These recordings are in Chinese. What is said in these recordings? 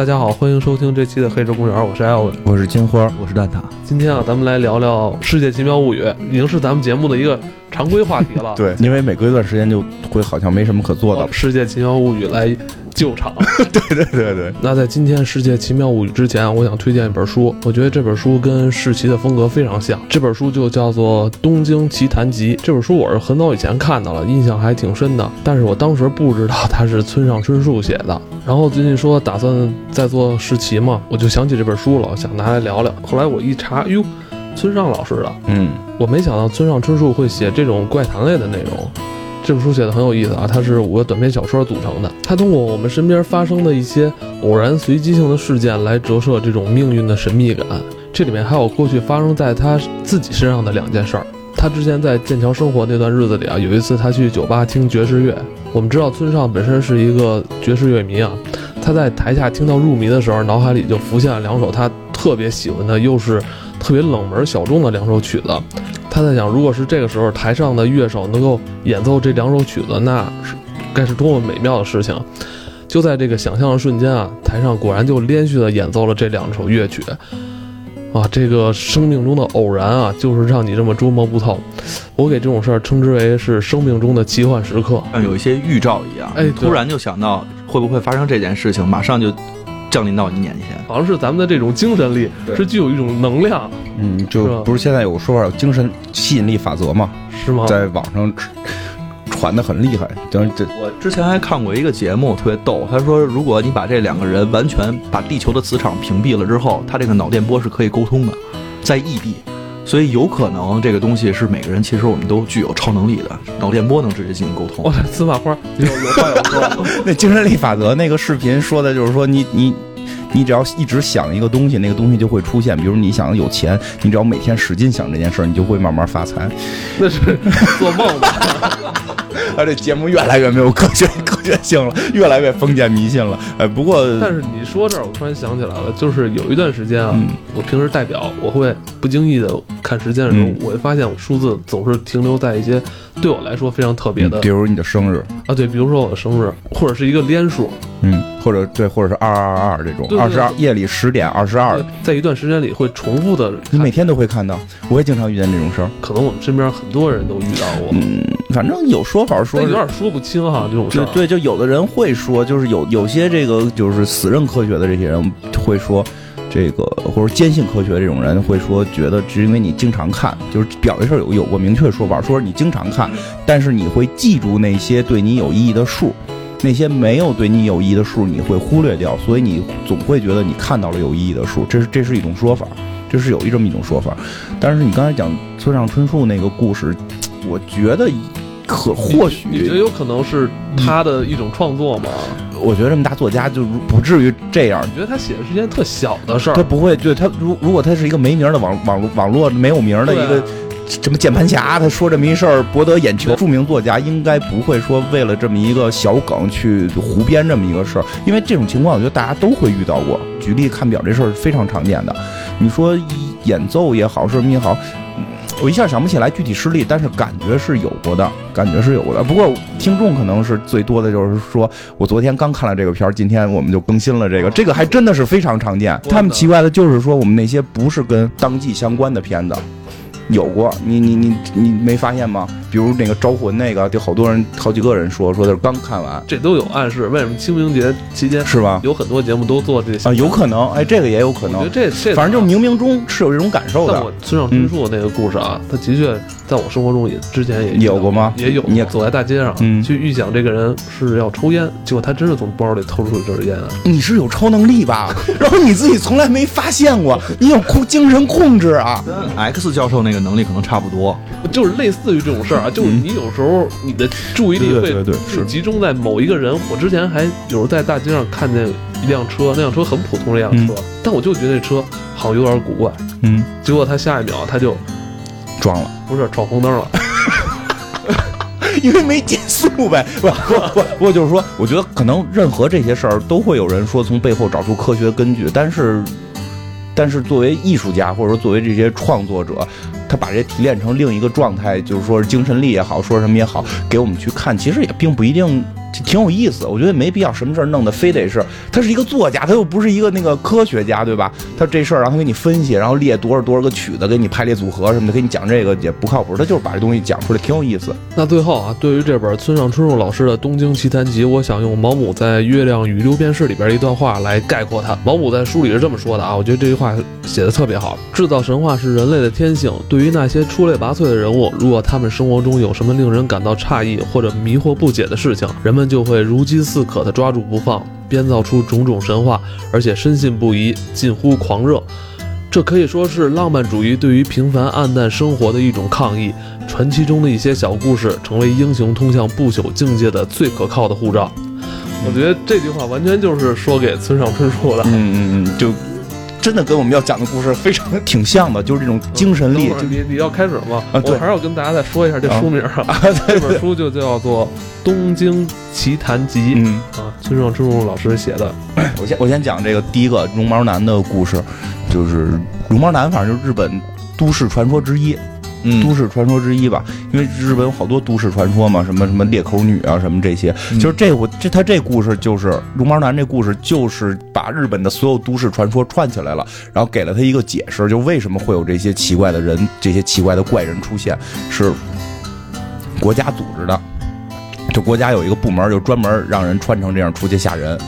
大家好，欢迎收听这期的《黑石公园》，我是艾文，我是金花，我是蛋挞。今天啊，咱们来聊聊《世界奇妙物语》，已经是咱们节目的一个常规话题了。对，因为每隔一段时间就会好像没什么可做的了。《世界奇妙物语》来救场。对对对对。那在今天《世界奇妙物语》之前啊，我想推荐一本书，我觉得这本书跟世奇的风格非常像。这本书就叫做《东京奇谭集》。这本书我是很早以前看到了，印象还挺深的，但是我当时不知道它是村上春树写的。然后最近说打算再做世奇嘛，我就想起这本书了，想拿来聊聊。后来我一查，哟，村上老师的，嗯，我没想到村上春树会写这种怪谈类的内容。这本书写的很有意思啊，它是五个短篇小说组成的。它通过我们身边发生的一些偶然随机性的事件来折射这种命运的神秘感。这里面还有过去发生在他自己身上的两件事儿。他之前在剑桥生活那段日子里啊，有一次他去酒吧听爵士乐。我们知道村上本身是一个爵士乐迷啊，他在台下听到入迷的时候，脑海里就浮现了两首他特别喜欢的，又是特别冷门小众的两首曲子。他在想，如果是这个时候台上的乐手能够演奏这两首曲子，那是该是多么美妙的事情。就在这个想象的瞬间啊，台上果然就连续的演奏了这两首乐曲。啊，这个生命中的偶然啊，就是让你这么捉摸不透。我给这种事儿称之为是生命中的奇幻时刻，像有一些预兆一样。哎，突然就想到会不会发生这件事情，马上就降临到你眼前。好像是咱们的这种精神力是具有一种能量。嗯，就不是现在有个说法有精神吸引力法则吗？是吗？在网上。传的很厉害，等这我之前还看过一个节目，特别逗。他说，如果你把这两个人完全把地球的磁场屏蔽了之后，他这个脑电波是可以沟通的，在异地，所以有可能这个东西是每个人其实我们都具有超能力的，脑电波能直接进行沟通。哇，司马花有有话要说。那精神力法则那个视频说的就是说，你你你只要一直想一个东西，那个东西就会出现。比如你想有钱，你只要每天使劲想这件事儿，你就会慢慢发财。那是做梦吧。他这节目越来越没有科学 科学性了，越来越封建迷信了。哎，不过，但是你说这儿，我突然想起来了，就是有一段时间啊，我平时戴表，我会不经意的看时间的时候，我会发现我数字总是停留在一些对我来说非常特别的，比如你的生日啊，对，比如说我的生日，或者是一个连数，嗯，或者对，或者是二二二二这种，二十二夜里十点二十二，在一段时间里会重复的，你每天都会看到，我也经常遇见这种事儿，可能我们身边很多人都遇到过，嗯，反正有说法说有点说不清哈，这种事儿，对，就有的人会说，就是有有些这个就是死认科学的这些人会说，这个或者坚信科学这种人会说，觉得只因为你经常看，就是表这事儿有有过明确说法，说你经常看，但是你会记住那些对你有意义的数。那些没有对你有意义的数，你会忽略掉，所以你总会觉得你看到了有意义的数，这是这是一种说法，这是有一这么一种说法。但是你刚才讲村上春树那个故事，我觉得可或许你觉得有可能是他的一种创作吗？我觉得这么大作家就不至于这样。你觉得他写的是一件特小的事儿？他不会，对他如如果他是一个没名的网网络网络没有名的一个。什么键盘侠？他说这么一事儿博得眼球。著名作家应该不会说为了这么一个小梗去胡编这么一个事儿，因为这种情况我觉得大家都会遇到过。举例看表这事儿是非常常见的。你说演奏也好，什么也好，我一下想不起来具体事例，但是感觉是有过的，感觉是有过的。不过听众可能是最多的就是说我昨天刚看了这个片儿，今天我们就更新了这个，这个还真的是非常常见。他们奇怪的就是说我们那些不是跟当季相关的片子。有过，你你你你没发现吗？比如那个招魂那个，就好多人好几个人说说的是刚看完，这都有暗示。为什么清明节期间是吧？有很多节目都做这些啊，有可能，哎，这个也有可能。这这反正就冥冥中是有这种感受的。村上春树那个故事啊，他的确在我生活中也之前也有过吗？也有。你走在大街上，嗯，去预想这个人是要抽烟，结果他真是从包里偷出一根烟。你是有超能力吧？然后你自己从来没发现过，你有控精神控制啊？跟 X 教授那个能力可能差不多，就是类似于这种事儿啊，就是你有时候。你的注意力会是集中在某一个人。我之前还有时候在大街上看见一辆车，那辆车很普通的一辆车，但我就觉得那车好像有点古怪。嗯，结果他下一秒他就撞了，不是闯红灯了，因为没减速呗。不不不，不过就是说，我觉得可能任何这些事儿都会有人说从背后找出科学根据，但是但是作为艺术家或者说作为这些创作者。他把这提炼成另一个状态，就是说是精神力也好，说什么也好，给我们去看，其实也并不一定。挺有意思，我觉得没必要什么事儿弄得非得是他是一个作家，他又不是一个那个科学家，对吧？他这事儿让他给你分析，然后列多少多少个曲子，给你排列组合什么的，给你讲这个也不靠谱。他就是把这东西讲出来，挺有意思。那最后啊，对于这本村上春树老师的《东京奇谭集》，我想用毛姆在《月亮与六便士》里边的一段话来概括它。毛姆在书里是这么说的啊，我觉得这句话写的特别好。制造神话是人类的天性。对对于那些出类拔萃的人物，如果他们生活中有什么令人感到诧异或者迷惑不解的事情，人们就会如饥似渴地抓住不放，编造出种种神话，而且深信不疑，近乎狂热。这可以说是浪漫主义对于平凡暗淡生活的一种抗议。传奇中的一些小故事，成为英雄通向不朽境界的最可靠的护照。我觉得这句话完全就是说给村上春树的。嗯嗯嗯，就。真的跟我们要讲的故事非常挺像的，就是这种精神力。你你要开始吗？啊，对，还是要跟大家再说一下这书名啊。这本书就叫做《东京奇谭集》。嗯啊，村上春树老师写的。我先我先讲这个第一个绒毛男的故事，就是绒毛男，反正就是日本都市传说之一。都市传说之一吧，因为日本有好多都市传说嘛，什么什么裂口女啊，什么这些，就是这我这他这故事就是绒毛男这故事，就是把日本的所有都市传说串起来了，然后给了他一个解释，就为什么会有这些奇怪的人，这些奇怪的怪人出现，是国家组织的，就国家有一个部门，就专门让人穿成这样出去吓人，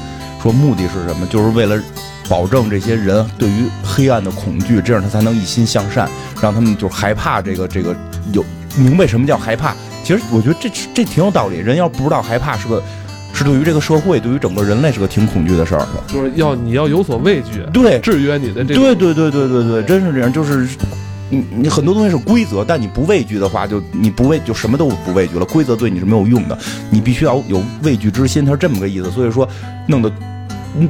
说目的是什么，就是为了。保证这些人对于黑暗的恐惧，这样他才能一心向善，让他们就是害怕这个这个有明白什么叫害怕。其实我觉得这这挺有道理。人要不知道害怕是个 是对于这个社会，对于整个人类是个挺恐惧的事儿。就是要你要有所畏惧，对，制约你的这。对对对对对对，真是这样。就是你你很多东西是规则，但你不畏惧的话，就你不畏就什么都不畏惧了。规则对你是没有用的，你必须要有畏惧之心，它是这么个意思。所以说弄得。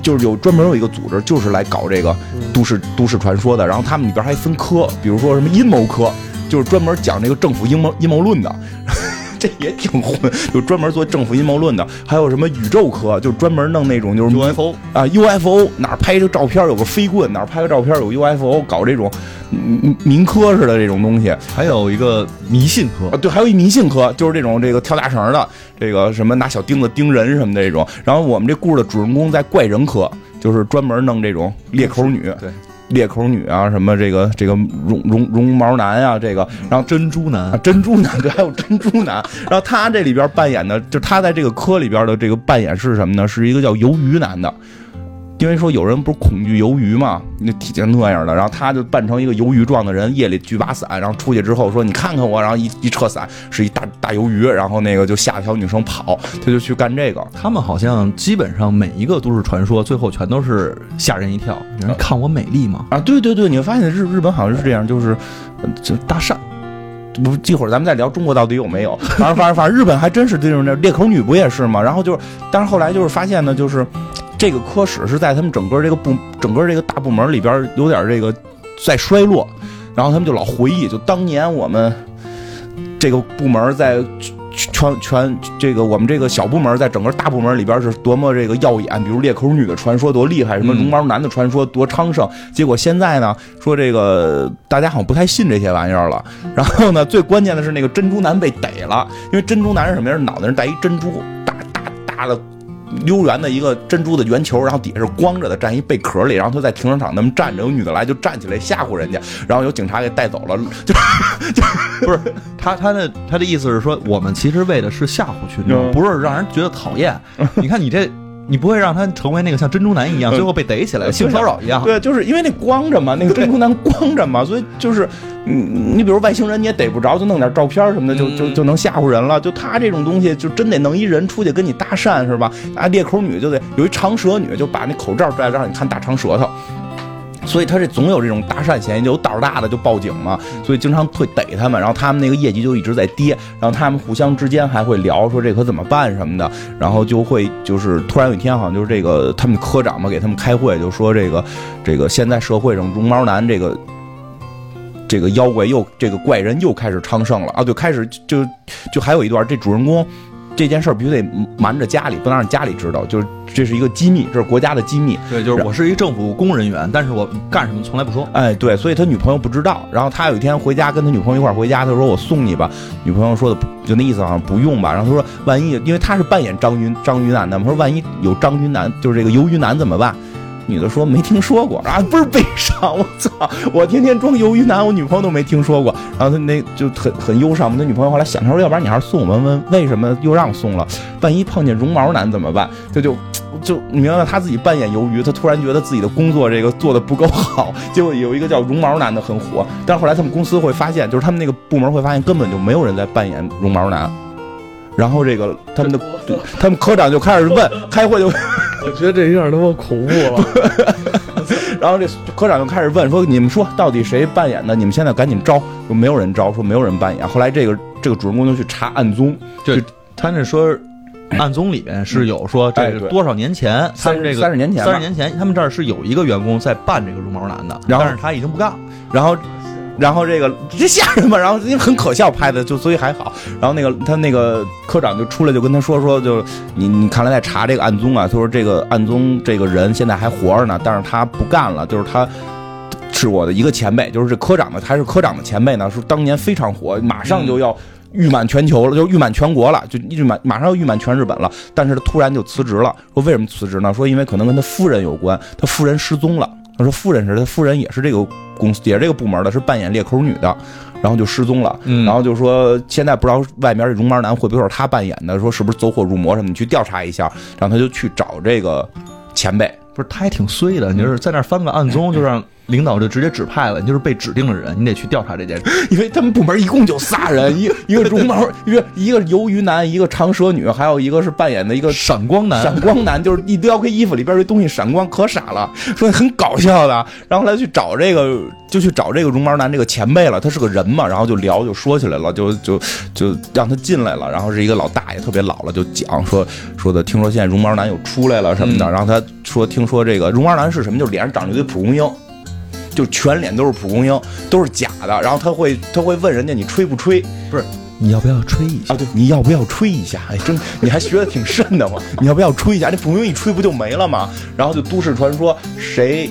就是有专门有一个组织，就是来搞这个都市都市传说的。然后他们里边还分科，比如说什么阴谋科，就是专门讲这个政府阴谋阴谋论的，这也挺混，就专门做政府阴谋论的。还有什么宇宙科，就专门弄那种就是 UFO 啊 UFO 哪拍个照片有个飞棍，哪拍个照片有 UFO，搞这种民民科似的这种东西。还有一个迷信科啊，对，还有一迷信科，就是这种这个跳大绳的。这个什么拿小钉子钉人什么的这种，然后我们这故事的主人公在怪人科，就是专门弄这种裂口女，对，裂口女啊，什么这个这个绒绒绒毛男啊，这个，然后珍珠男，珍珠男，对，还有珍珠男，然后他这里边扮演的，就他在这个科里边的这个扮演是什么呢？是一个叫鱿鱼男的。因为说有人不是恐惧鱿鱼嘛，那体型那样的，然后他就扮成一个鱿鱼状的人，夜里举把伞，然后出去之后说你看看我，然后一一撤伞是一大大鱿鱼，然后那个就吓小女生跑，他就去干这个。他们好像基本上每一个都市传说最后全都是吓人一跳，有人看我美丽吗？啊，对对对，你会发现日日本好像是这样，就是就搭讪。不，一会儿咱们再聊中国到底有没有。反正反正反正日本还真是这种这裂口女不也是吗？然后就是，但是后来就是发现呢，就是。这个科室是在他们整个这个部整个这个大部门里边有点这个在衰落，然后他们就老回忆，就当年我们这个部门在全全这个我们这个小部门在整个大部门里边是多么这个耀眼，比如裂口女的传说多厉害，什么绒毛男的传说多昌盛。结果现在呢，说这个大家好像不太信这些玩意儿了。然后呢，最关键的是那个珍珠男被逮了，因为珍珠男是什么呀？脑袋上戴一珍珠，大大大的。溜圆的一个珍珠的圆球，然后底下是光着的，站一贝壳里，然后他在停车场那么站着，有女的来就站起来吓唬人家，然后有警察给带走了，就就不是他他的他的意思是说，我们其实为的是吓唬群众，不是让人觉得讨厌。你看你这。你不会让他成为那个像珍珠男一样，最后被逮起来性骚扰一样？对，就是因为那光着嘛，那个珍珠男光着嘛，所以就是，你，你比如外星人你也逮不着，就弄点照片什么的，就就就能吓唬人了。就他这种东西，就真得弄一人出去跟你搭讪是吧？啊，裂口女就得有一长舌女，就把那口罩摘了，让你看大长舌头。所以他这总有这种搭讪嫌疑，就有胆大的就报警嘛，所以经常会逮他们，然后他们那个业绩就一直在跌，然后他们互相之间还会聊说这可怎么办什么的，然后就会就是突然有一天好像就是这个他们科长嘛给他们开会就说这个这个现在社会上绒毛男这个这个妖怪又这个怪人又开始昌盛了啊，就开始就就还有一段这主人公这件事儿必须得瞒着家里，不能让家里知道，就是这是一个机密，这是国家的机密。对，就是我是一政府工人员，但是我干什么从来不说。哎，对，所以他女朋友不知道。然后他有一天回家跟他女朋友一块儿回家，他说我送你吧。女朋友说的就那意思好像不用吧。然后他说万一因为他是扮演张云张云南的嘛，他说万一有张云南就是这个游云南怎么办？女的说没听说过啊，倍儿悲伤。我操，我天天装鱿鱼男，我女朋友都没听说过。然后他那就很很忧伤嘛。他女朋友后来想，他说要不然你还是送我们，问为什么又让送了？万一碰见绒毛男怎么办？这就 就你明白他自己扮演鱿鱼，他突然觉得自己的工作这个做的不够好。结果有一个叫绒毛男的很火，但是后来他们公司会发现，就是他们那个部门会发现根本就没有人在扮演绒毛男。然后这个他们的他们科长就开始问，开会就。我觉得这有点他妈恐怖了。然后这科长就开始问说：“你们说到底谁扮演的？你们现在赶紧招。”说没有人招，说没有人扮演。后来这个这个主人公就去查案宗，就他那说案宗里面是有说这个多少年前，他们这个三十年前，三十年前他们这儿是有一个员工在扮这个绒毛男的，但是他已经不干了。然后。然后这个这吓人嘛，然后因为很可笑拍的，就所以还好。然后那个他那个科长就出来就跟他说说，就你你看来在查这个案宗啊，他说这个案宗这个人现在还活着呢，但是他不干了，就是他是我的一个前辈，就是这科长的，他是科长的前辈呢，是当年非常火，马上就要誉满全球了，就誉满全国了，就誉满马上要誉满全日本了，但是他突然就辞职了，说为什么辞职呢？说因为可能跟他夫人有关，他夫人失踪了。他说夫人是他夫人也是这个公司也是这个部门的，是扮演裂口女的，然后就失踪了。然后就说现在不知道外面这绒毛男会不会是他扮演的，说是不是走火入魔什么，你去调查一下。然后他就去找这个前辈，不是他还挺衰的，你就是在那翻个案宗就让。领导就直接指派了，你就是被指定的人，你得去调查这件事。因为他们部门一共就仨人，一一个绒毛，一个 一个鱿鱼男，一个长舌女，还有一个是扮演的一个闪光男。闪光男就是一撩开衣服里边这东西闪光，可傻了，说很搞笑的。然后来去找这个，就去找这个绒毛男这个前辈了。他是个人嘛，然后就聊，就说起来了，就就就让他进来了。然后是一个老大爷，特别老了，就讲说说的，听说现在绒毛男又出来了什么的。然后他说，听说这个绒毛男是什么？就是脸上长着一堆蒲公英。就全脸都是蒲公英，都是假的。然后他会他会问人家你吹不吹？不是你要不要吹一下？啊，对，你要不要吹一下？哎，真你还学的挺深的嘛。你要不要吹一下？这蒲公英一吹不就没了吗？然后就都市传说，谁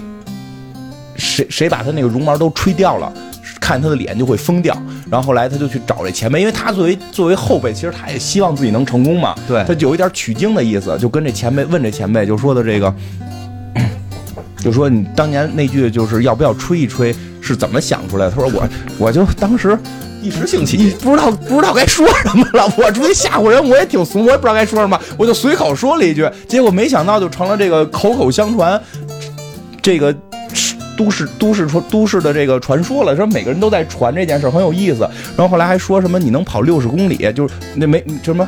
谁谁把他那个绒毛都吹掉了，看他的脸就会疯掉。然后后来他就去找这前辈，因为他作为作为后辈，其实他也希望自己能成功嘛。对，他就有一点取经的意思，就跟这前辈问这前辈，就说的这个。就说你当年那句就是要不要吹一吹是怎么想出来的？他说我我就当时一时兴起，不知道不知道该说什么了。我出去吓唬人，我也挺怂，我也不知道该说什么，我就随口说了一句，结果没想到就成了这个口口相传，这个。都市都市传都市的这个传说了，说每个人都在传这件事，很有意思。然后后来还说什么你能跑六十公里，就是那每什么，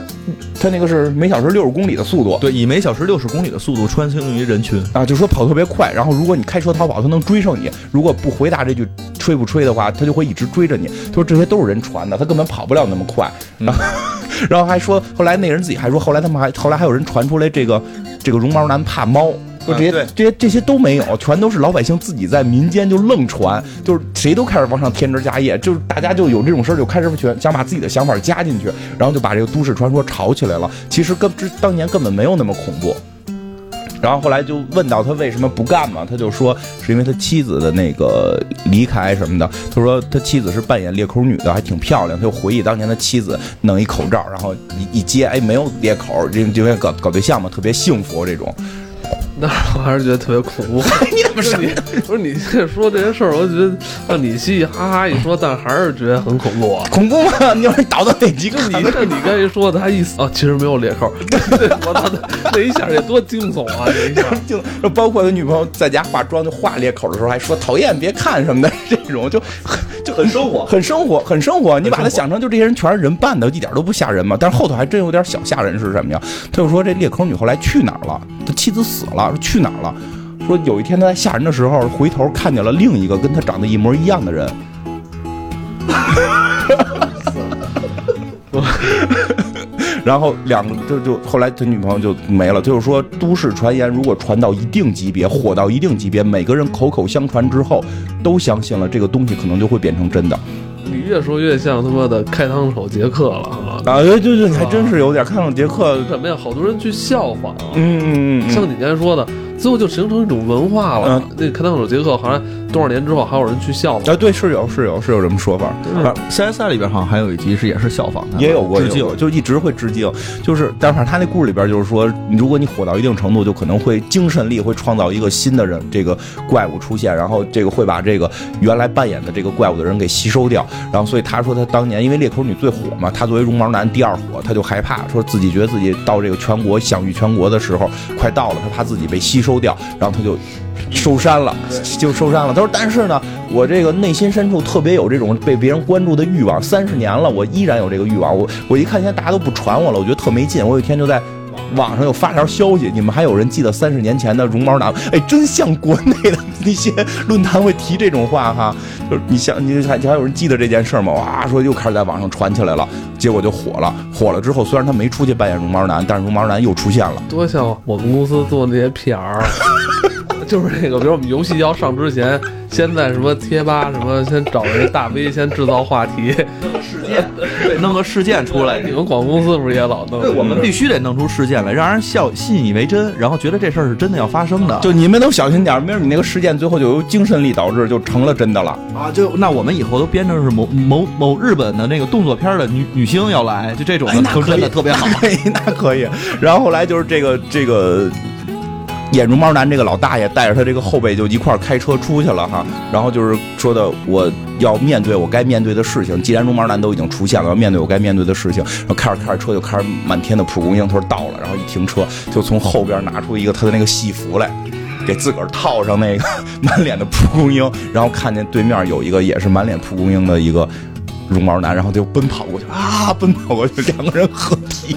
他那个是每小时六十公里的速度，对，以每小时六十公里的速度穿行于人群啊，就说跑特别快。然后如果你开车逃跑，他能追上你。如果不回答这句吹不吹的话，他就会一直追着你。他说这些都是人传的，他根本跑不了那么快。然后 然后还说后来那人自己还说，后来他们还后来还有人传出来这个这个绒毛男怕猫。就这些，这些这些都没有，全都是老百姓自己在民间就愣传，就是谁都开始往上添枝加叶，就是大家就有这种事儿，就开始全想把自己的想法加进去，然后就把这个都市传说炒起来了。其实跟之当年根本没有那么恐怖。然后后来就问到他为什么不干嘛，他就说是因为他妻子的那个离开什么的。他说他妻子是扮演裂口女的，还挺漂亮。他就回忆当年的妻子弄一口罩，然后一一接，哎，没有裂口，因因为搞搞对象嘛，特别幸福这种。那我还是觉得特别恐怖。你怎么说？不是你说这些事儿，我觉得让你嘻嘻哈哈一说，但还是觉得很恐怖啊。恐怖吗？你要是倒到哪几个？你这你刚才说的，他意思啊，其实没有裂口。我操，那一下得多惊悚啊！这一下就包括他女朋友在家化妆就画裂口的时候，还说讨厌，别看什么的，这种就就很生活，很生活，很生活。你把它想成就这些人全是人扮的，一点都不吓人嘛。但是后头还真有点小吓人，是什么呀？他就说这裂口女后来去哪儿了？他妻子死了。说去哪儿了？说有一天他在吓人的时候，回头看见了另一个跟他长得一模一样的人。然后两个就就后来他女朋友就没了。就是说，都市传言如果传到一定级别，火到一定级别，每个人口口相传之后，都相信了这个东西，可能就会变成真的。你越说越像他妈的开膛手杰克了啊！的。啊，对对你，还真是有点。开膛杰克，什么呀？好多人去效仿。嗯嗯嗯，像你刚才说的，最后就形成一种文化了。那开膛手杰克好像多少年之后还有人去效仿。啊，对，是有是有是有这么说法。CSI 里边好像还有一集是也是效仿的，也有过致敬，就一直会致敬。就是，但是他那故事里边就是说，如果你火到一定程度，就可能会精神力会创造一个新的人，这个怪物出现，然后这个会把这个原来扮演的这个怪物的人给吸收掉。然后，所以他说他当年因为裂口女最火嘛，他作为绒毛男第二火，他就害怕，说自己觉得自己到这个全国享誉全国的时候快到了，他怕自己被吸收掉，然后他就收山了，就收山了。他说，但是呢，我这个内心深处特别有这种被别人关注的欲望，三十年了，我依然有这个欲望。我我一看现在大家都不传我了，我觉得特没劲。我有一天就在。网上又发条消息，你们还有人记得三十年前的绒毛男？哎，真像国内的那些论坛会提这种话哈，就是你像你还还有人记得这件事吗？哇，说又开始在网上传起来了，结果就火了。火了之后，虽然他没出去扮演绒毛男，但是绒毛男又出现了。多像我们公司做那些 PR，就是那个，比如我们游戏要上之前。先在什么贴吧什么，先找人大 V 先制造话题，弄个事件，对，弄个事件出来。你们广告公司不是也老弄？我们必须得弄出事件来，让人笑，信以为真，然后觉得这事儿是真的要发生的。就你们都小心点，没准你那个事件最后就由精神力导致，就成了真的了啊！就那我们以后都编成是某某某日本的那个动作片的女女星要来，就这种的，真的特别好。那可以。然后后来就是这个这个。演绒毛男这个老大爷带着他这个后辈就一块开车出去了哈，然后就是说的我要面对我该面对的事情，既然绒毛男都已经出现了，要面对我该面对的事情，然后开着开着车就开始满天的蒲公英，他说到了，然后一停车就从后边拿出一个他的那个戏服来，给自个儿套上那个 满脸的蒲公英，然后看见对面有一个也是满脸蒲公英的一个绒毛男，然后就奔跑过去啊，奔跑过去，两个人合体。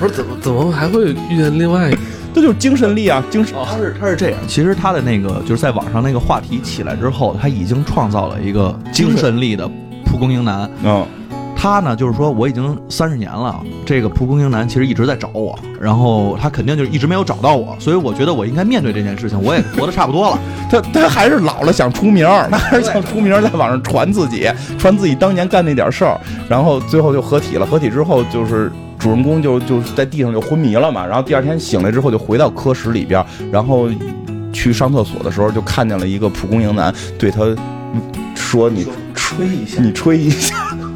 不是怎么怎么还会遇见另外一个？这就是精神力啊！精神，他是他是这样。其实他的那个就是在网上那个话题起来之后，他已经创造了一个精神力的蒲公英男。嗯，他呢就是说我已经三十年了，这个蒲公英男其实一直在找我，然后他肯定就是一直没有找到我，所以我觉得我应该面对这件事情。我也活得差不多了。他他还是老了想出名，他还是想出名，在网上传自己，传自己当年干那点事儿，然后最后就合体了。合体之后就是。主人公就就在地上就昏迷了嘛，然后第二天醒来之后就回到科室里边，然后去上厕所的时候就看见了一个蒲公英男，对他说：“你吹一下，你吹一下。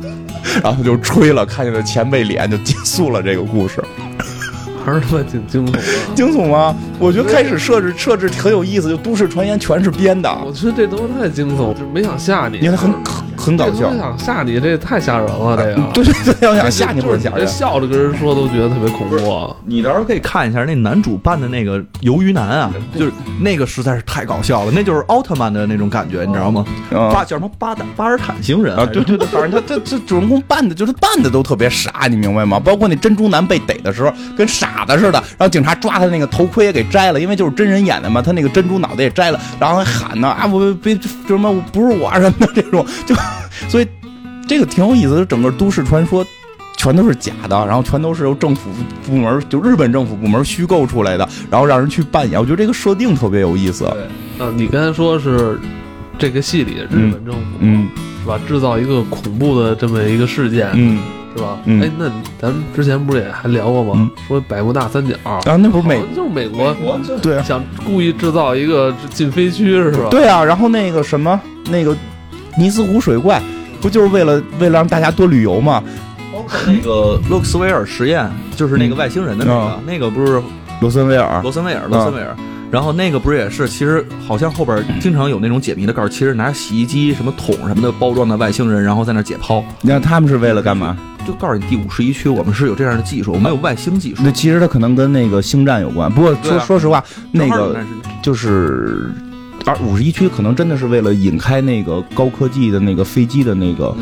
”然后就吹了，看见了前辈脸，就结束了这个故事。还是他妈挺惊悚的，惊悚吗？我觉得开始设置设置很有意思，就都市传言全是编的。我觉得这东西太惊悚，就没想吓你，因为很很搞笑。想吓你，这也太吓人了，这个。对对对，要想吓你或者吓人，笑着跟人说都觉得特别恐怖。你到时候可以看一下那男主扮的那个鱿鱼男啊，就是那个实在是太搞笑了，那就是奥特曼的那种感觉，你知道吗？巴叫什么巴达巴尔坦星人啊？对对对，反正他他这主人公扮的，就是扮的都特别傻，你明白吗？包括那珍珠男被逮的时候，跟傻。子似的，然后警察抓他那个头盔也给摘了，因为就是真人演的嘛，他那个珍珠脑袋也摘了，然后还喊呢啊，我别什么不是我什么的这种，就 所以这个挺有意思的，整个都市传说全都是假的，然后全都是由政府部门就日本政府部门虚构出来的，然后让人去扮演，我觉得这个设定特别有意思。对，呃，你刚才说是这个戏里日本政府，嗯，是吧？制造一个恐怖的这么一个事件，嗯。是吧？哎，那咱们之前不是也还聊过吗？说百慕大三角啊，那不是美，就是美国，对，想故意制造一个禁飞区是吧？对啊，然后那个什么，那个尼斯湖水怪，不就是为了为了让大家多旅游吗？那个洛克斯维尔实验，就是那个外星人的那个，那个不是罗森威尔，罗森威尔，罗森威尔。然后那个不是也是，其实好像后边经常有那种解谜的，告诉其实拿洗衣机什么桶什么的包装的外星人，然后在那解剖。你看他们是为了干嘛？就告诉你第五十一区，我们是有这样的技术，我们有外星技术。那其实它可能跟那个星战有关。不过说说实话，那个就是二五十一区可能真的是为了引开那个高科技的那个飞机的那个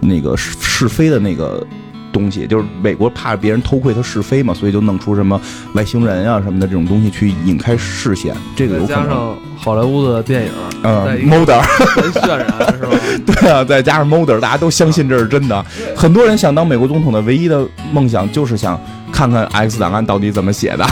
那个试飞的那个。东西就是美国怕别人偷窥他试飞嘛，所以就弄出什么外星人啊什么的这种东西去引开视线。这个有可能加上好莱坞的电影，嗯，Model 渲染是吧？对啊，再加上 Model，大家都相信这是真的。很多人想当美国总统的唯一的梦想就是想看看 X 档案到底怎么写的。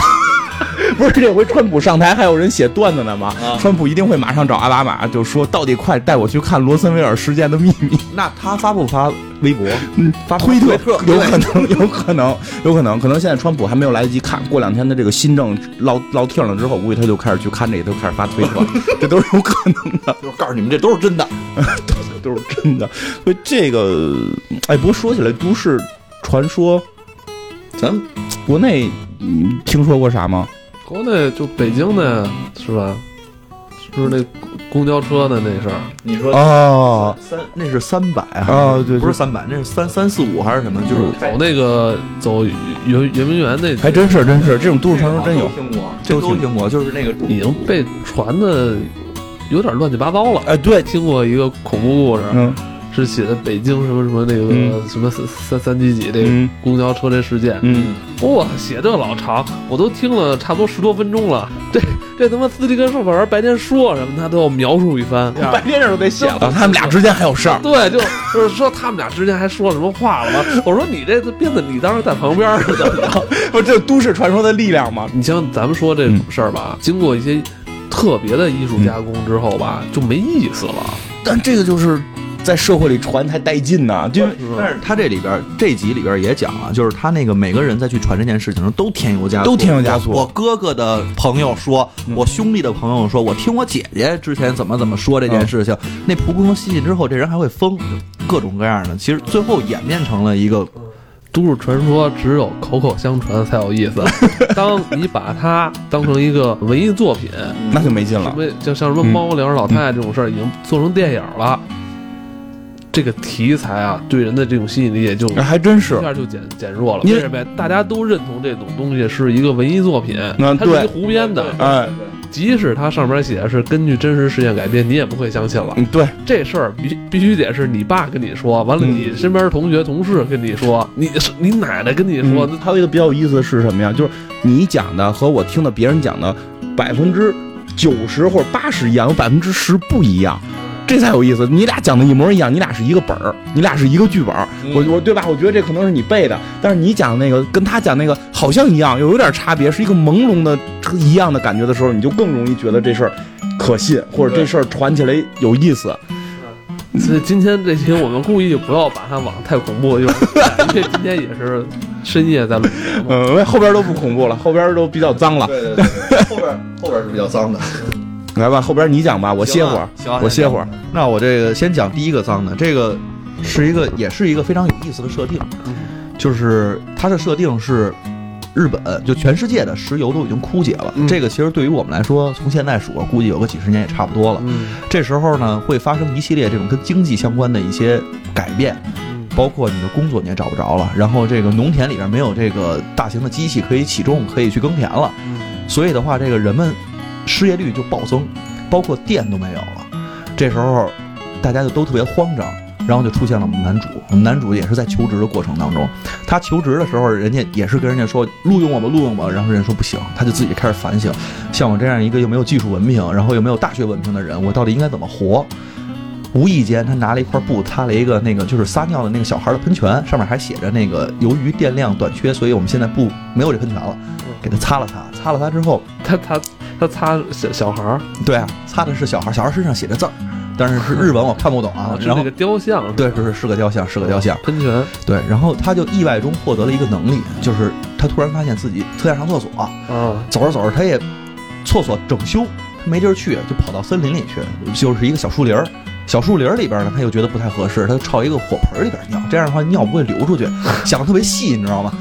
不是这回川普上台还有人写段子呢吗？啊川普一定会马上找奥巴马，就说到底快带我去看罗森威尔事件的秘密。那他发不发微博？嗯，发推特 有可能，有可能，有可能，可能现在川普还没有来得及看，过两天的这个新政落落听了之后，估计他就开始去看这个，都开始发推特，这都是有可能的，就是告诉你们，这都是真的。都是真的。所以这个，哎，不过说起来，都市传说，咱国内你听说过啥吗？国内就北京的是吧？是不是那公公交车的那事儿？你说哦，三那是三百哦对对不是三百，那是三三四五还是什么？就是走那个走圆圆明园那，还真是，真是这种都市传说真有。听过，这都听过，就是那个已经被传的有点乱七八糟了。哎，对，听过一个恐怖故事，嗯是写的北京什么什么那个、嗯什么三三三几几这个嗯公交车这事件，嗯，哇，写这老长，我都听了差不多十多分钟了。这这他妈司机跟售票员白天说什么，他都要描述一番。白天人都得写了，他们俩之间还有事儿。对，就就是说他们俩之间还说什么话了吗？我说你这编的，你当时在旁边是怎么着？不，这都市传说的力量嘛？你像咱们说这种事儿吧，经过一些特别的艺术加工之后吧，就没意思了。但这个就是在社会里传才带劲呐，就但是他这里边这集里边也讲了，就是他那个每个人在去传这件事情的时候都添油加醋，都添油加醋我哥哥的朋友说，我兄弟的朋友说，我听我姐姐之前怎么怎么说这件事情，那蒲公英吸进之后，这人还会疯，各种各样的。其实最后演变成了一个都市传说只有口口相传才有意思。当你把它当成一个文艺作品，那就没劲了。就像什么猫粮老太太这种事儿，已经做成电影了。这个题材啊，对人的这种吸引力也就哎还真是一，下就减减弱了。因为为什么呀？大家都认同这种东西是一个文艺作品，它是一胡编的。哎，即使它上面写的是根据真实事件改编，你也不会相信了。嗯，对，这事儿必必须得是你爸跟你说，完了嗯你身边同学同事跟你说，你是你奶奶跟你说，嗯还有一个比较有意思的是什么呀？就是你讲的和我听的别人讲的百分之九十或者八十一样，有百分之十不一样。这才有意思，你俩讲的一模一样，你俩是一个本儿，你俩是一个剧本儿，我我对吧？我觉得这可能是你背的，但是你讲那个跟他讲那个好像一样，又有点差别，是一个朦胧的一样的感觉的时候，你就更容易觉得这事儿可信，或者这事儿传起来有意思。所以今天这期我们故意不要把它往太恐怖的地方，因为今天也是深夜在录节目。嗯，后边都不恐怖了，后边都比较脏了。对对对，后边后边是比较脏的。来吧，后边你讲吧，我歇会儿，我歇会儿。。那我这个先讲第一个脏的，这个是一个也是一个非常有意思的设定，就是它的设定是日本就全世界的石油都已经枯竭了，嗯这个其实对于我们来说，从现在数，估计有个几十年也差不多了。嗯这时候呢，会发生一系列这种跟经济相关的一些改变，嗯包括你的工作你也找不着了，然后这个农田里边没有这个大型的机器可以起种，可以去耕田了，嗯所以的话，这个人们失业率就暴增，包括电都没有了。这时候大家就都特别慌张，然后就出现了我们男主。我们男主也是在求职的过程当中，他求职的时候，人家也是跟人家说录用我吧，录用我吧，然后人家说不行，他就自己开始反省，像我这样一个又没有技术文凭，然后又没有大学文凭的人，我到底应该怎么活？无意间，他拿了一块布，擦了一个那个就是撒尿的那个小孩的喷泉，上面还写着那个由于电量短缺，所以我们现在不没有这喷泉了，给他擦了擦，擦了擦之后，他他他擦小小孩儿，对啊，擦的是小孩儿，小孩身上写着字儿，但是是日文，我看不懂啊。然后个雕像，对，是是是个雕像，是个雕像。喷泉对，然后他就意外中获得了一个能力，就是他突然发现自己特爱上厕所，啊，走着走着他也厕所整修，他没地儿去，就跑到森林里去，就是一个小树林儿。小树林儿里边呢，他又觉得不太合适，他就朝一个火盆里边尿，这样的话尿不会流出去，想的特别细，你知道吗？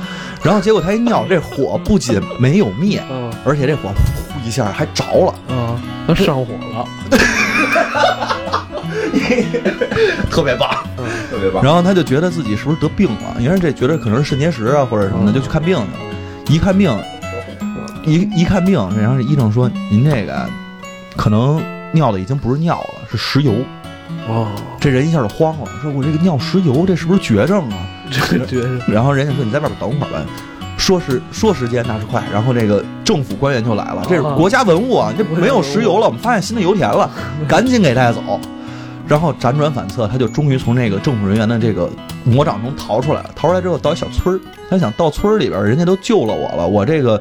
然后结果他一尿，这火不仅没有灭，啊而且这火呼一下还着了。嗯，他上火了，特别棒，特别棒。然后他就觉得自己是不是得病了，因为这觉得可能是肾结石啊或者什么的，就去看病去了。一看病，一一看病，然后这医生说：“您这个可能尿的已经不是尿了，是石油。哦，”这人一下就慌了，说：“我这个尿石油，这是不是绝症啊这个绝症？”然后人家说：“你在外边等会儿吧。”说时说时间那是快，然后这个政府官员就来了，这是国家文物啊，这没有石油了，我们发现新的油田了，赶紧给带走。然后辗转反侧，他就终于从这个政府人员的这个魔掌中逃出来了。逃出来之后，到一小村儿，他想到村儿里边，人家都救了我了，我这个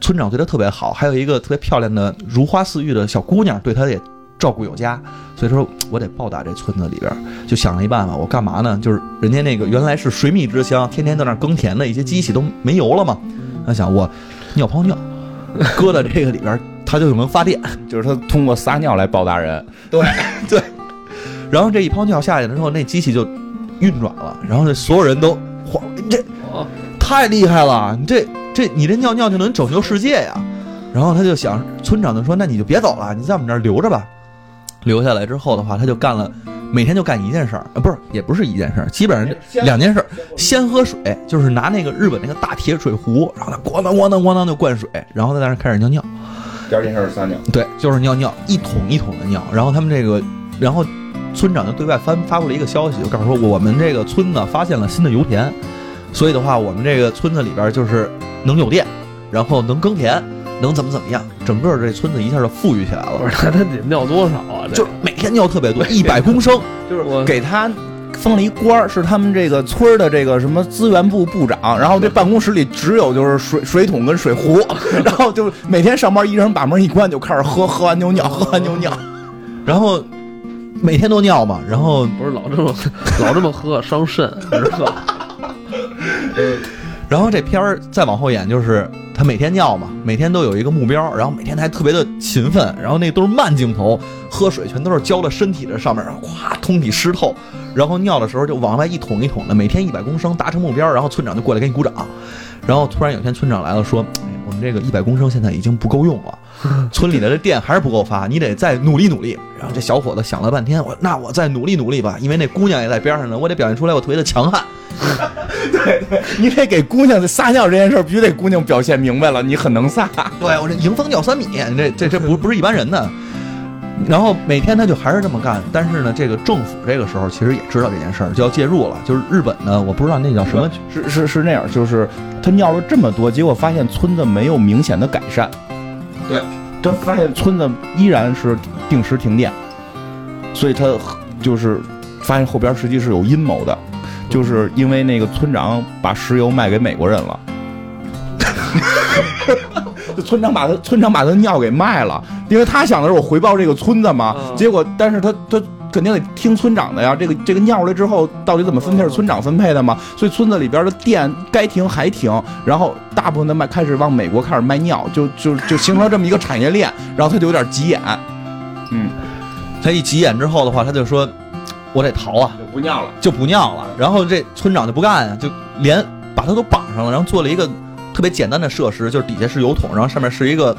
村长对他特别好，还有一个特别漂亮的如花似玉的小姑娘，对他也照顾有加。所以说我得报答这村子里边，就想了一办法，我干嘛呢？就是人家那个原来是水米之乡，天天在那耕田的一些机器都没油了嘛。他想我尿泡尿，搁到这个里边，它就能发电。就是他通过撒尿来报答人。对 对，然后这一泡尿下去了之后，那机器就运转了，然后这所有人都哗，这哦太厉害了！你这这你这尿尿就能拯救世界呀！然后他就想，村长就说：“那你就别走了，你在我们这儿留着吧。”留下来之后的话，他就干了，每天就干一件事儿，啊，不是，也不是一件事儿，基本上就两件事儿：先喝水，就是拿那个日本那个大铁水壶，然后他咣当咣当咣当就灌水，然后在那儿开始尿尿。第二件事是撒尿。对，就是尿尿，一桶一桶的尿。然后他们这个，然后村长就对外发发布了一个消息，就告诉说我们这个村子发现了新的油田，所以的话，我们这个村子里边就是能有电，然后能耕田，能怎么怎么样，整个这村子一下就富裕起来了。不是，他他得尿多少啊？这就每天尿特别多，一百公升。就是我给他封了一官儿，是他们这个村儿的这个什么资源部部长。然后这办公室里只有就是水水桶跟水壶，然后就每天上班，一人把门一关就开始喝，喝完就尿，喝完就尿。然后每天都尿嘛，然后不是老这么老这么喝伤肾，知道吧？然后这片儿再往后演，就是他每天尿嘛，每天都有一个目标，然后每天还特别的勤奋，然后那都是慢镜头，喝水全都是浇到身体的上面，然后咵通体湿透，然后尿的时候就往外一桶一桶的，每天一百公升达成目标，然后村长就过来给你鼓掌，然后突然有天村长来了说，我们这个一百公升现在已经不够用了，村里的这电还是不够发，你得再努力努力。然后这小伙子想了半天，我那我再努力努力吧，因为那姑娘也在边上呢，我得表现出来我特别的强悍。对对你得给姑娘撒尿这件事儿，必须得姑娘表现明白了，你很能撒。对我这迎风尿三米，这这这不 不是一般人呢。然后每天他就还是这么干，但是呢，这个政府这个时候其实也知道这件事儿，就要介入了。就是日本呢，我不知道那叫什么，是是是那样，就是他尿了这么多，结果发现村子没有明显的改善。对，他发现村子依然是定时停电，所以他就是发现后边实际是有阴谋的，就是因为那个村长把石油卖给美国人了。就 村长把他村长把他尿给卖了，因为他想的是我回报这个村子嘛，嗯结果但是他他肯定得听村长的呀，这个这个尿出来之后到底怎么分配是村长分配的嘛，所以村子里边的电该停还停，然后大部分的卖开始往美国开始卖尿，就就就形成了这么一个产业链，然后他就有点急眼，嗯，他一急眼之后的话，他就说，我得逃啊，就不尿了。就不尿了。然后这村长就不干呀，就连把他都绑上了，然后做了一个特别简单的设施，就是底下是油桶，然后上面是一个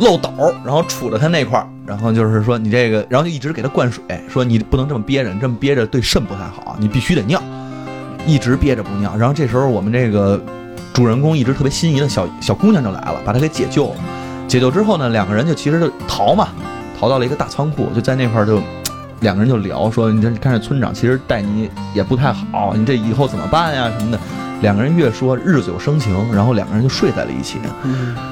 漏斗，然后杵着他那块儿，然后就是说你这个，然后就一直给他灌水，说你不能这么憋着，你这么憋着对肾不太好，你必须得尿，一直憋着不尿。然后这时候我们这个主人公一直特别心仪的小小姑娘就来了，把他给解救了。解救之后呢，两个人就其实就逃嘛，逃到了一个大仓库，就在那块儿就。两个人就聊说，你这你看这村长其实待你也不太好，你这以后怎么办呀什么的。两个人越说日久生情，然后两个人就睡在了一起。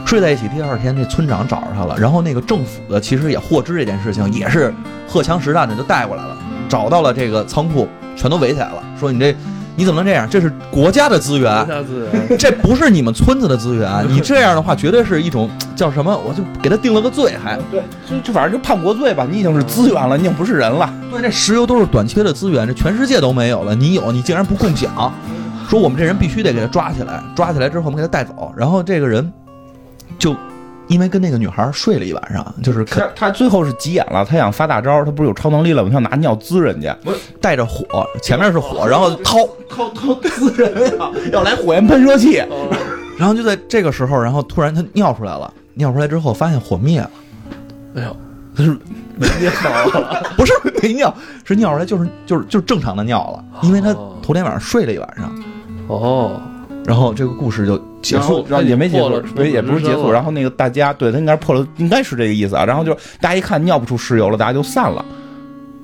睡在一起，第二天这村长找着他了，然后那个政府的其实也获知这件事情，也是荷枪实弹的就带过来了，找到了这个仓库，全都围起来了，说你这你怎么能这样？这是国家的资源国，家资源，这不是你们村子的资源，你这样的话绝对是一种叫什么？我就给他定了个罪，还对，就就反正就叛国罪吧，你已经是资源了，你已经不是人了。对，这石油都是短缺的资源，这全世界都没有了，你有，你竟然不共享，说我们这人必须得给他抓起来，抓起来之后我们给他带走，然后这个人就因为跟那个女孩睡了一晚上，就是他看他最后是急眼了，他想发大招，他不是有超能力了吗？他想拿尿滋人家，带着火，前面是火，然后 掏，掏掏 滋人呀，要来火焰喷射器。哦。然后就在这个时候，然后突然他尿出来了，尿出来之后发现火灭了，哎呦，他是没尿了，不是没尿，是尿出来就是就是就是正常的尿了，因为他哦。头天晚上睡了一晚上，哦，然后这个故事就结束。然后也没结束破了，对，也不是结束。然后那个大家对他应该是破了，应该是这个意思啊。然后就大家一看尿不出石油了，大家就散了，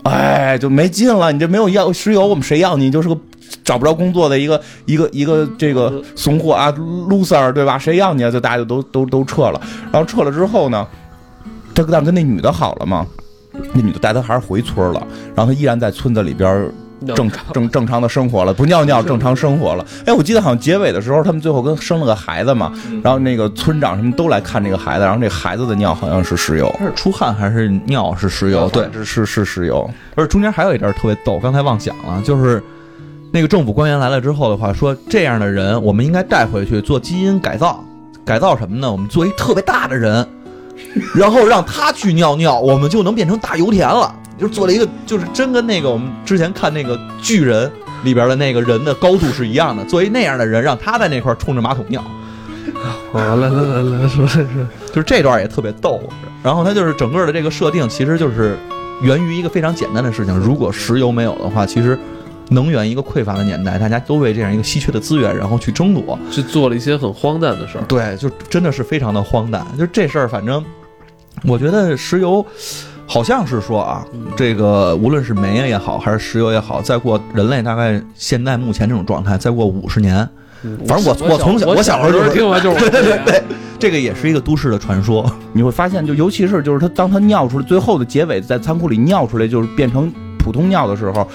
哎，就没劲了。你这没有要石油，我们谁要你？你就是个找不着工作的一个一个一个这个怂货啊，loser，对吧？谁要你啊？就大家就都都都撤了。然后撤了之后呢，他但跟那女的好了嘛，那女的带他还是回村了，然后他依然在村子里边正常正正常的生活了，不尿尿正常生活了。哎，我记得好像结尾的时候，他们最后跟生了个孩子嘛，然后那个村长什么都来看这个孩子，然后这孩子的尿好像是石油，是出汗还是尿是石油？对，是是是石油。而且中间还有一段特别逗，刚才忘讲了，就是那个政府官员来了之后的话，说这样的人我们应该带回去做基因改造，改造什么呢？我们做一特别大的人，然后让他去尿尿，我们就能变成大油田了。就是做了一个，就是真跟那个我们之前看那个巨人里边的那个人的高度是一样的。作为那样的人，让他在那块冲着马桶尿。好，来来来来说说，就是这段也特别逗。然后他就是整个的这个设定，其实就是源于一个非常简单的事情：如果石油没有的话，其实能源一个匮乏的年代，大家都为这样一个稀缺的资源，然后去争夺，去做了一些很荒诞的事儿。对，就真的是非常的荒诞。就这事儿，反正我觉得石油。好像是说啊，这个无论是煤也好，还是石油也好，再过人类大概现在目前这种状态，再过五十年，反正我我从小我小时候就是听完就是 对对对，这个也是一个都市的传说。你会发现，就尤其是就是他当他尿出来，最后的结尾在仓库里尿出来，就是变成普通尿的时候。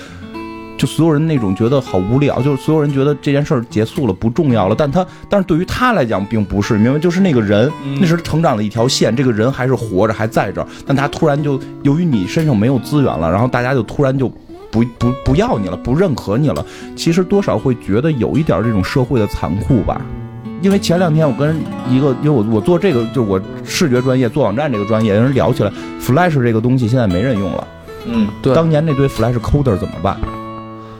就所有人那种觉得好无聊，就是所有人觉得这件事儿结束了不重要了，但他但是对于他来讲并不是，明白？就是那个人，那是成长的一条线，这个人还是活着，还在这儿，但他突然就由于你身上没有资源了，然后大家就突然就不不不要你了，不认可你了，其实多少会觉得有一点这种社会的残酷吧。因为前两天我跟一个，因为我我做这个就我视觉专业做网站这个专业人聊起来，Flash 这个东西现在没人用了，嗯，对，当年那堆 Flash Coder 怎么办？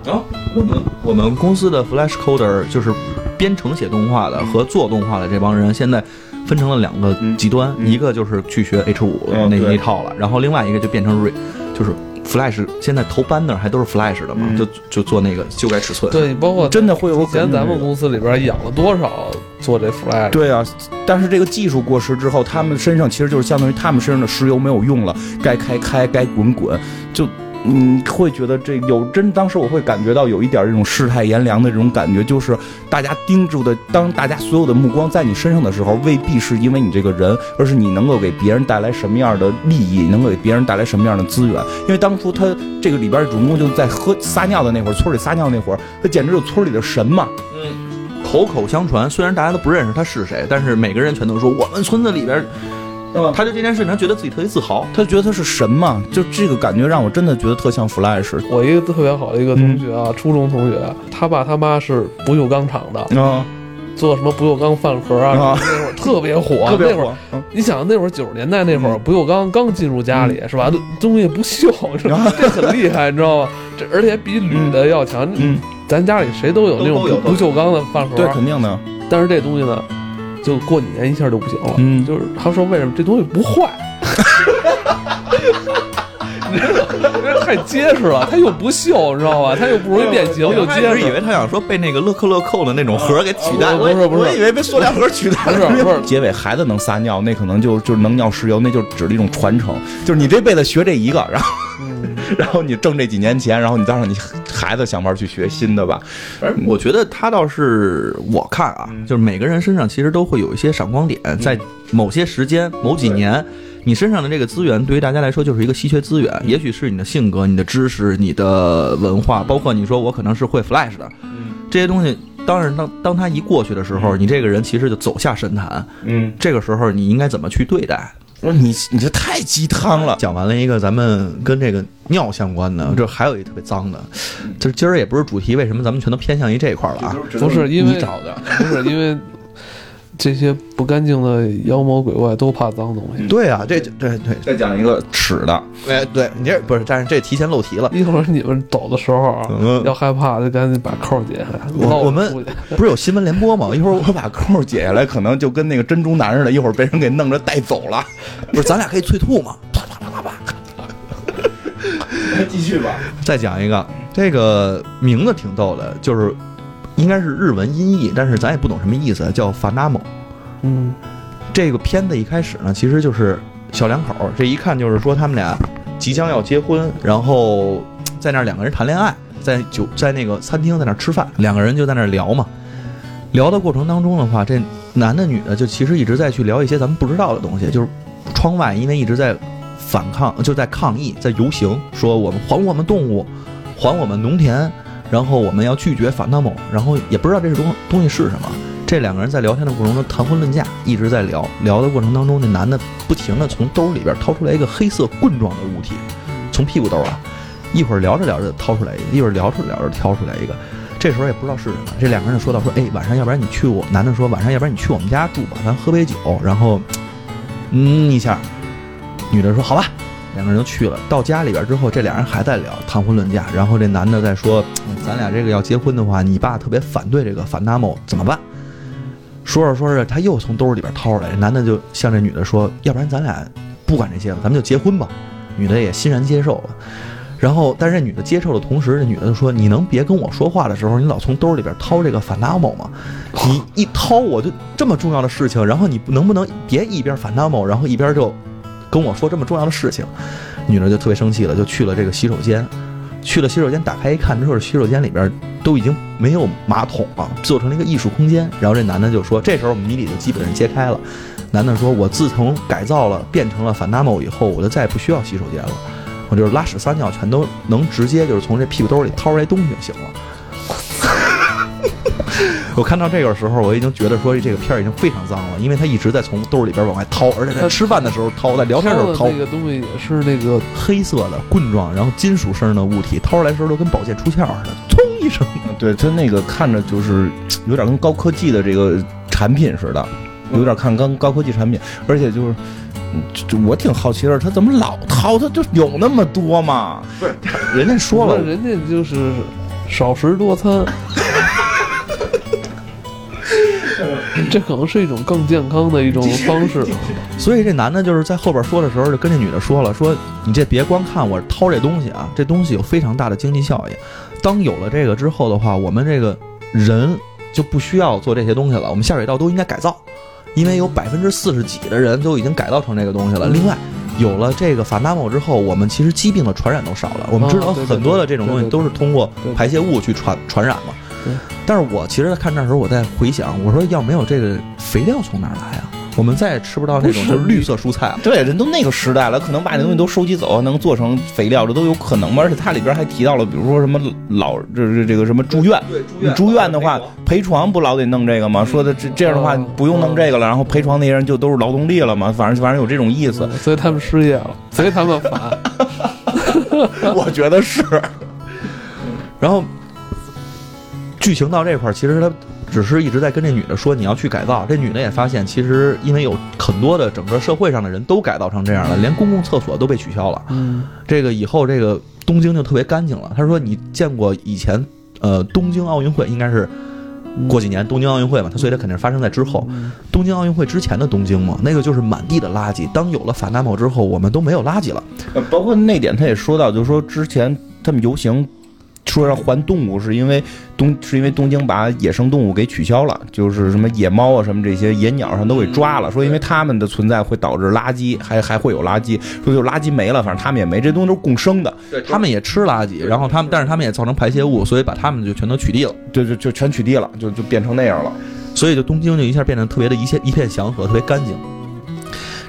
啊，我们我们公司的 Flash Coder 就是编程写动画的和做动画的这帮人，现在分成了两个极端，一个就是去学 H 五那那套了，然后另外一个就变成 Re，就是 Flash。现在头班那还都是 Flash 的嘛，就就做那个修改尺寸。对，包括真的会有。以前咱们公司里边养了多少做这 Flash？对啊，但是这个技术过时之后，他们身上其实就是相当于他们身上的石油没有用了，该开开，该滚滚，就。嗯，会觉得这有真，当时我会感觉到有一点这种世态炎凉的这种感觉，就是大家盯住的，当大家所有的目光在你身上的时候，未必是因为你这个人，而是你能够给别人带来什么样的利益，能够给别人带来什么样的资源。因为当初他这个里边主人公就在喝撒尿的那会儿，村里撒尿那会儿，他简直就村里的神嘛。嗯，口口相传，虽然大家都不认识他是谁，但是每个人全都说我们村子里边。他就这件事情，他觉得自己特别自豪，他觉得他是神嘛，就这个感觉让我真的觉得特像 Flash。我一个特别好的一个同学啊，初中同学，他爸他妈是不锈钢厂的啊，做什么不锈钢饭盒啊，那会儿特别火，特别火。你想那会儿九十年代那会儿，不锈钢刚进入家里是吧？东西不锈，这很厉害，你知道吗？这而且比铝的要强。嗯，咱家里谁都有那种不锈钢的饭盒，对，肯定的。但是这东西呢？就过几年一下就不行了，嗯，就是他说为什么这东西不坏？你知道这太结实了，它又不锈，你知道吧？它又不容易变形，又结实。以为他想说被那个乐克乐扣的那种盒给取代，不是不是，我以为被塑料盒取代。不是不是，结尾孩子能撒尿，那可能就就能尿石油，那就指的一种传承，就是你这辈子学这一个，然后。然后你挣这几年钱，然后你再让你孩子想法去学新的吧。我觉得他倒是我看啊，就是每个人身上其实都会有一些闪光点，在某些时间、某几年，你身上的这个资源对于大家来说就是一个稀缺资源。也许是你的性格、你的知识、你的文化，包括你说我可能是会 Flash 的，这些东西，当然当当他一过去的时候，你这个人其实就走下神坛。嗯，这个时候你应该怎么去对待？我说你你这太鸡汤了。讲完了一个咱们跟这个尿相关的，这还有一特别脏的，就是今儿也不是主题，为什么咱们全都偏向于这一块了啊？不是因为找的，不是因为。这些不干净的妖魔鬼怪都怕脏东西。对啊，这对对。再讲一个屎的。哎，对你这不是，但是这提前漏题了。一会儿你们走的时候啊，要害怕就赶紧把扣解下来。我我们不是有新闻联播吗？一会儿我把扣解下来，可能就跟那个珍珠男似的，一会儿被人给弄着带走了。不是，咱俩可以催吐吗？啪啪啪啪啪。继续吧。再讲一个，这个名字挺逗的，就是。应该是日文音译，但是咱也不懂什么意思，叫法纳姆。嗯，这个片子一开始呢，其实就是小两口，这一看就是说他们俩即将要结婚，然后在那两个人谈恋爱，在酒在那个餐厅在那吃饭，两个人就在那聊嘛。聊的过程当中的话，这男的女的就其实一直在去聊一些咱们不知道的东西，就是窗外因为一直在反抗，就在抗议，在游行，说我们还我们动物。还我们农田，然后我们要拒绝反纳某，然后也不知道这是东东西是什么。这两个人在聊天的过程中谈婚论嫁，一直在聊。聊的过程当中，那男的不停的从兜里边掏出来一个黑色棍状的物体，从屁股兜啊，一会儿聊着聊着掏出来一个，一会儿聊着聊着挑出来一个。这时候也不知道是什么，这两个人就说到说，哎，晚上要不然你去我，男的说晚上要不然你去我们家住吧，咱喝杯酒，然后，嗯一下，女的说好吧，两个人就去了。到家里边之后，这俩人还在聊谈婚论嫁，然后这男的在说，咱俩这个要结婚的话，你爸特别反对这个反纳某，怎么办？说着说着，他又从兜里边掏出来，男的就向这女的说，要不然咱俩不管这些了，咱们就结婚吧。女的也欣然接受了。然后，但是这女的接受的同时，这女的就说：“你能别跟我说话的时候，你老从兜里边掏这个反纳某吗？你一掏，我就这么重要的事情，然后你能不能别一边反纳某，然后一边就跟我说这么重要的事情？”女的就特别生气了，就去了这个洗手间。去了洗手间，打开一看之后，洗手间里边都已经没有马桶了，做成了一个艺术空间。然后这男的就说：“这时候谜底就基本上揭开了。”男的说：“我自从改造了，变成了反纳某以后，我就再也不需要洗手间了。”我就是拉屎撒尿全都能直接就是从这屁股兜里掏出来东西就行了。我看到这个时候，我已经觉得说这个片儿已经非常脏了，因为他一直在从兜里边往外掏，而且在吃饭的时候掏，在聊天的时候掏。那个东西也是那个黑色的棍状，然后金属声的物体，掏出来时候都跟宝剑出鞘似的，砰一声。对他那个看着就是有点跟高科技的这个产品似的，有点看跟高科技产品，而且就是。就我挺好奇的，他怎么老掏？他就有那么多吗？不是，人家说了，人家就是少食多餐，这可能是一种更健康的一种方式。所以这男的就是在后边说的时候，就跟这女的说了：“说你这别光看我掏这东西啊，这东西有非常大的经济效益。当有了这个之后的话，我们这个人就不需要做这些东西了，我们下水道都应该改造。”因为有百分之四十几的人都已经改造成这个东西了。另外，有了这个反纳某之后，我们其实疾病的传染都少了。我们知道很多的这种东西都是通过排泄物去传传染嘛。但是我其实，在看这时候，我在回想，我说要没有这个肥料从哪儿来啊？我们再也吃不到那种就是绿色蔬菜了。对，人都那个时代了，可能把那东西都收集走，能做成肥料，这都有可能嘛。而且它里边还提到了，比如说什么老，这这这个什么住院，住院的话陪床不老得弄这个吗？说的这这样的话不用弄这个了，然后陪床那些人就都是劳动力了嘛。反正反正有这种意思，所以他们失业了，所以他们烦。我觉得是。然后剧情到这块儿，其实他。只是一直在跟这女的说你要去改造，这女的也发现，其实因为有很多的整个社会上的人都改造成这样了，连公共厕所都被取消了。嗯，这个以后这个东京就特别干净了。他说你见过以前，呃，东京奥运会应该是过几年东京奥运会嘛，他所以他肯定是发生在之后。东京奥运会之前的东京嘛，那个就是满地的垃圾。当有了反纳某之后，我们都没有垃圾了。包括那点他也说到，就是说之前他们游行。说要还动物，是因为东是因为东京把野生动物给取消了，就是什么野猫啊，什么这些野鸟上都给抓了。说因为它们的存在会导致垃圾，还还会有垃圾。说就垃圾没了，反正他们也没，这东西都是共生的。对他们也吃垃圾，然后他们但是他们也造成排泄物，所以把他们就全都取缔了。对，就就全取缔了，就就变成那样了。所以就东京就一下变得特别的一切一片祥和，特别干净。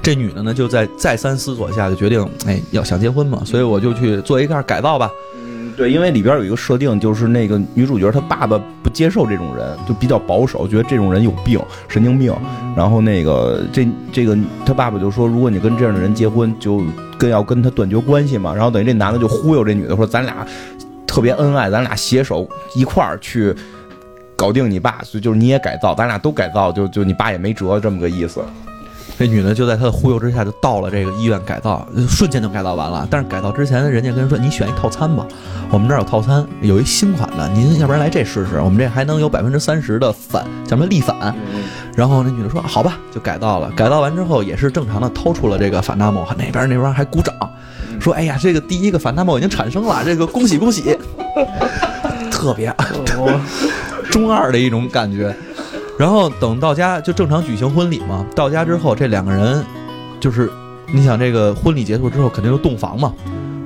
这女的呢就在再三思索下就决定，哎，要想结婚嘛，所以我就去做一下改造吧。对，因为里边有一个设定，就是那个女主角她爸爸不接受这种人，就比较保守，觉得这种人有病，神经病。然后那个这这个她爸爸就说，如果你跟这样的人结婚，就跟要跟他断绝关系嘛。然后等于这男的就忽悠这女的说，咱俩特别恩爱，咱俩携手一块儿去搞定你爸，所以就是你也改造，咱俩都改造，就就你爸也没辙，这么个意思。这女的就在他的忽悠之下，就到了这个医院改造，瞬间就改造完了。但是改造之前，人家跟人说：“你选一套餐吧，我们这儿有套餐，有一新款的，您要不然来这试试？我们这还能有百分之三十的返，叫什么立返？”然后那女的说：“好吧，就改造了。改造完之后，也是正常的掏出了这个反纳莫，那边那边还鼓掌，说：‘哎呀，这个第一个反纳莫已经产生了，这个恭喜恭喜！’特别 中二的一种感觉。”然后等到家就正常举行婚礼嘛。到家之后，这两个人就是，你想这个婚礼结束之后肯定就洞房嘛。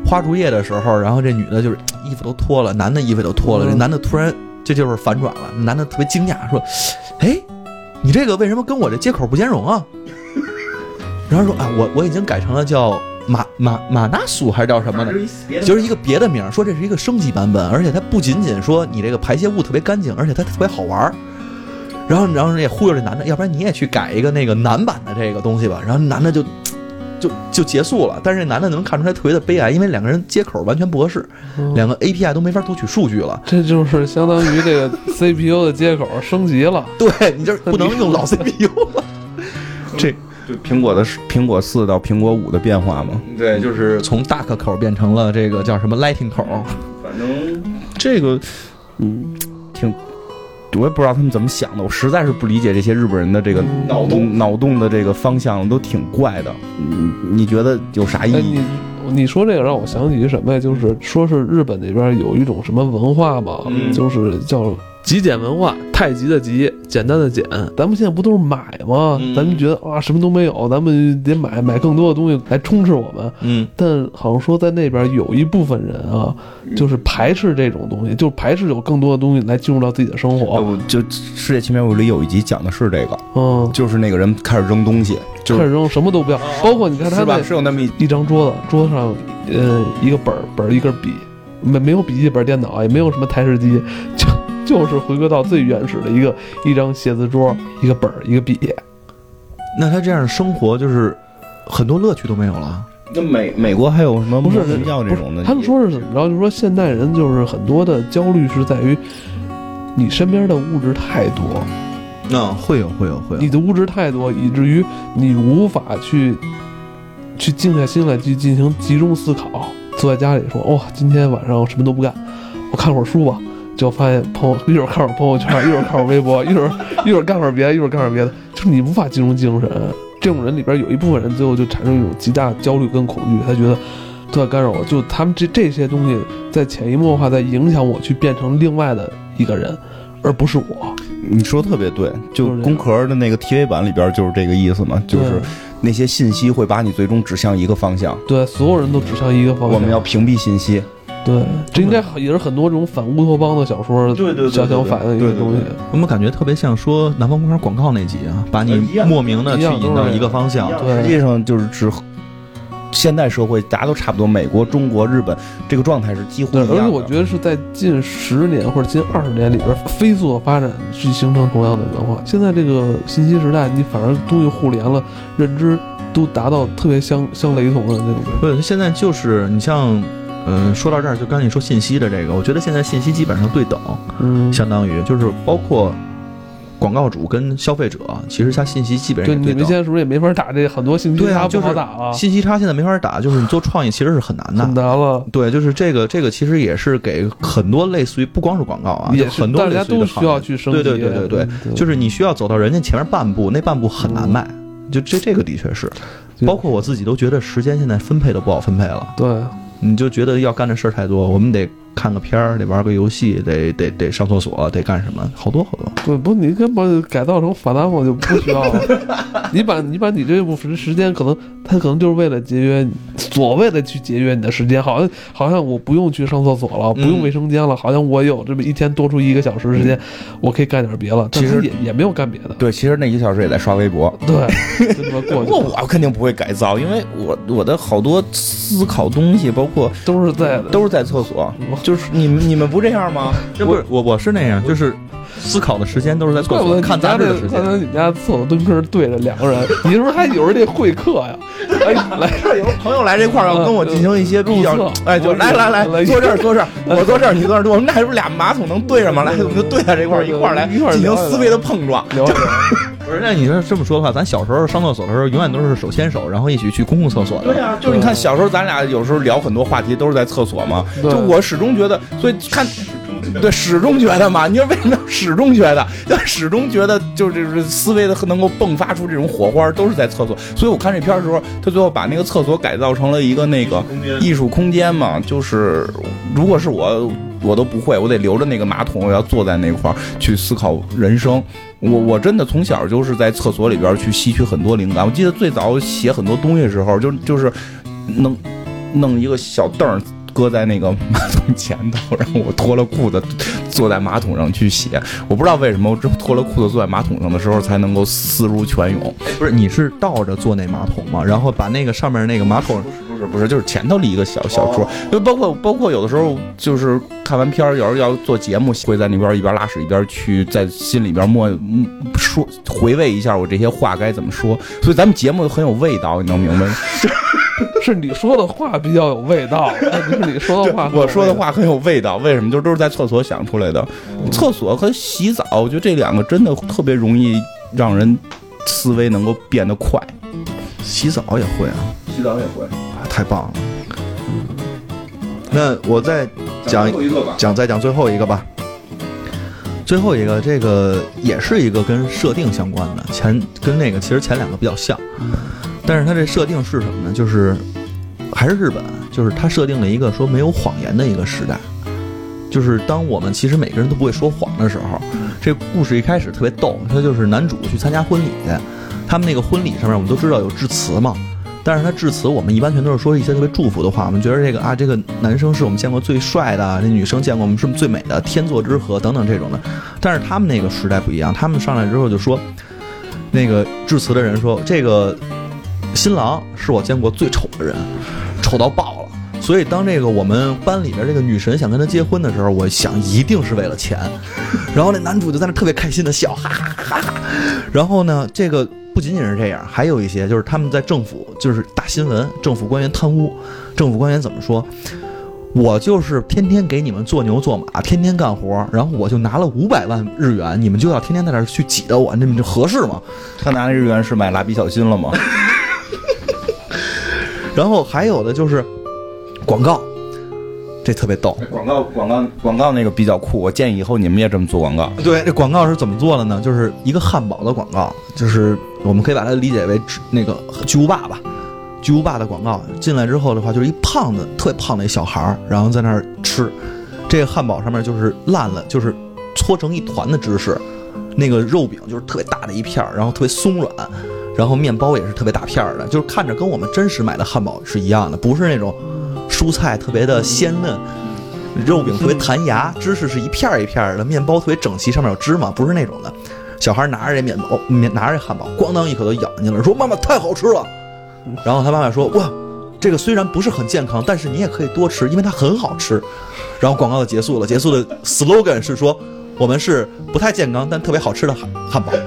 花烛夜的时候，然后这女的就是衣服都脱了，男的衣服都脱了。这男的突然这就是反转了，男的特别惊讶说：“哎，你这个为什么跟我这接口不兼容啊？” 然后说：“啊，我我已经改成了叫马马马纳苏还是叫什么的，就是一个别的名儿，说这是一个升级版本，而且它不仅仅说你这个排泄物特别干净，而且它特别好玩儿。然后，然后人也忽悠这男的，要不然你也去改一个那个男版的这个东西吧。然后男的就就就结束了，但是这男的能看出来特别的悲哀，因为两个人接口完全不合适，两个 API 都没法读取数据了。这就是相当于这个 CPU 的接口升级了。对你这不能用老 CPU 了。这就苹果的苹果四到苹果五的变化嘛。对，就是从 Duck 口变成了这个叫什么 Lightning 口。反正这个嗯挺。我也不知道他们怎么想的，我实在是不理解这些日本人的这个脑洞脑洞的这个方向都挺怪的。你你觉得有啥意义？你你说这个让我想起什么呀？就是说是日本那边有一种什么文化嘛，就是叫。极简文化，太极的极，简单的简。咱们现在不都是买吗？咱们觉得啊，什么都没有，咱们得买买更多的东西来充斥我们。嗯，但好像说在那边有一部分人啊，就是排斥这种东西，就排斥有更多的东西来进入到自己的生活。就《世界奇妙物语里有一集讲的是这个，嗯，就是那个人开始扔东西，就开始扔什么都不要，包括你看他那是有那么一张桌子，桌子上呃一个本儿本儿一根笔，没没有笔记本电脑，也没有什么台式机，就。就是回归到最原始的一个一张写字桌，一个本儿，一个笔。那他这样的生活就是很多乐趣都没有了。那美美国还有什么不是人教这种的？他们说是怎么着？就是说现代人就是很多的焦虑是在于你身边的物质太多。那会有会有会有。你的物质太多，以至于你无法去去静下心来去进行集中思考。坐在家里说：“哇，今天晚上什么都不干，我看会儿书吧。”就发现朋友一会儿看会儿朋友圈，一会儿看会儿微博，一会儿一会儿干会儿别的，一会儿干会儿别的，就是你无法集中精神。这种人里边有一部分人最后就产生一种极大的焦虑跟恐惧，他觉得都在干扰我，就他们这这些东西在潜移默化在影响我去变成另外的一个人，而不是我。你说的特别对，就工壳的那个 TV 版里边就是这个意思嘛，就是那些信息会把你最终指向一个方向。对，所有人都指向一个方向。我们要屏蔽信息。对，这应该也是很多这种反乌托邦的小说，对对，想想反映一个东西。我们感觉特别像说南方公园广告那集啊，把你莫名的去引到一个方向。对，实际上就是指现代社会，大家都差不多，美国、中国、日本这个状态是几乎一样。而且我觉得是在近十年或者近二十年里边飞速的发展，去形成同样的文化。现在这个信息时代，你反而东西互联了，认知都达到特别相相雷同的那种。对，现在就是你像。嗯，说到这儿，就刚才你说信息的这个，我觉得现在信息基本上对等，嗯，相当于就是包括广告主跟消费者，其实他信息基本上对等。你们现在是不是也没法打这很多信息差不好打啊？信息差现在没法打，就是你做创意其实是很难的，很难了。对，就是这个这个其实也是给很多类似于不光是广告啊，也很多大家都需要去升级。对对对对对，就是你需要走到人家前面半步，那半步很难迈。就这这个的确是，包括我自己都觉得时间现在分配都不好分配了。对。你就觉得要干的事儿太多，我们得。看个片儿，得玩个游戏，得得得上厕所，得干什么？好多好多。不不，你根本改造成法拉我就不需要了。你把你把你这部分时间，可能他可能就是为了节约，所谓的去节约你的时间，好像好像我不用去上厕所了，不用卫生间了，好像我有这么一天多出一个小时时间，我可以干点别的。其实也也没有干别的。对，其实那一个小时也在刷微博。对，不过 我肯定不会改造，因为我我的好多思考东西，包括都是在都是在厕所，就是你们你们。不这样吗？这不是我，我是那样，就是思考的时间都是在厕所看杂志的时间。刚才你家厕所蹲坑对着两个人，你是不是还有人得会客呀？哎，来这儿有朋友来这块儿要跟我进行一些比较，哎，就来来来，坐这儿坐这儿，我坐这儿，你坐这儿，我们俩是不是俩马桶能对着吗？来，我们就对在这块儿一块儿来进行思维的碰撞。不是，那你说这么说的话，咱小时候上厕所的时候，永远都是手牵手，然后一起去公共厕所的。对呀，就是你看小时候咱俩有时候聊很多话题都是在厕所嘛。就我始终觉得，所以看，对，始终觉得嘛。你说为什么始终觉得？始终觉得就是思维的能够迸发出这种火花，都是在厕所。所以我看这片的时候，他最后把那个厕所改造成了一个那个艺术空间嘛。就是如果是我。我都不会，我得留着那个马桶，我要坐在那块儿去思考人生。我我真的从小就是在厕所里边去吸取很多灵感。我记得最早写很多东西的时候，就就是弄弄一个小凳儿搁在那个马桶前头，然后我脱了裤子坐在马桶上去写。我不知道为什么，我只有脱了裤子坐在马桶上的时候才能够思如泉涌。不是，你是倒着坐那马桶吗？然后把那个上面那个马桶。不是不是，就是前头立一个小小说，就包括包括有的时候就是看完片儿，有时候要做节目，会在那边一边拉屎一边去在心里边默嗯说回味一下我这些话该怎么说，所以咱们节目很有味道，你能明白吗？是你说的话比较有味道，不是你说的话。我说的话很有味道，为什么？就都是在厕所想出来的。厕所和洗澡，我觉得这两个真的特别容易让人思维能够变得快。洗澡也会啊，洗澡也会。啊，太棒了。那我再讲讲再讲最后一个吧。最后一个，这个也是一个跟设定相关的，前跟那个其实前两个比较像，但是它这设定是什么呢？就是还是日本，就是它设定了一个说没有谎言的一个时代，就是当我们其实每个人都不会说谎的时候，这故事一开始特别逗，它就是男主去参加婚礼，他们那个婚礼上面我们都知道有致辞嘛。但是他致辞，我们一般全都是说一些特别祝福的话。我们觉得这个啊，这个男生是我们见过最帅的，这女生见过我们是最美的，天作之合等等这种的。但是他们那个时代不一样，他们上来之后就说，那个致辞的人说，这个新郎是我见过最丑的人，丑到爆了。所以当这个我们班里边这个女神想跟他结婚的时候，我想一定是为了钱。然后那男主就在那特别开心的笑，哈哈哈哈。然后呢，这个。不仅仅是这样，还有一些就是他们在政府就是大新闻，政府官员贪污，政府官员怎么说？我就是天天给你们做牛做马，天天干活，然后我就拿了五百万日元，你们就要天天在那儿去挤兑我，你们这合适吗？他拿的日元是买蜡笔小新了吗？然后还有的就是广告。这特别逗，广告广告广告那个比较酷，我建议以后你们也这么做广告。对，这广告是怎么做的呢？就是一个汉堡的广告，就是我们可以把它理解为那个巨无霸吧，巨无霸的广告进来之后的话，就是一胖子特别胖的一小孩儿，然后在那儿吃，这个汉堡上面就是烂了，就是搓成一团的芝士，那个肉饼就是特别大的一片儿，然后特别松软，然后面包也是特别大片儿的，就是看着跟我们真实买的汉堡是一样的，不是那种。蔬菜特别的鲜嫩，肉饼特别弹牙，芝士是一片一片的，面包特别整齐，上面有芝麻，不是那种的。小孩拿着这面包，面拿着这汉堡，咣当一口都咬进去了，说：“妈妈太好吃了。”然后他妈妈说：“哇，这个虽然不是很健康，但是你也可以多吃，因为它很好吃。”然后广告就结束了，结束的 slogan 是说：“我们是不太健康但特别好吃的汉汉堡。”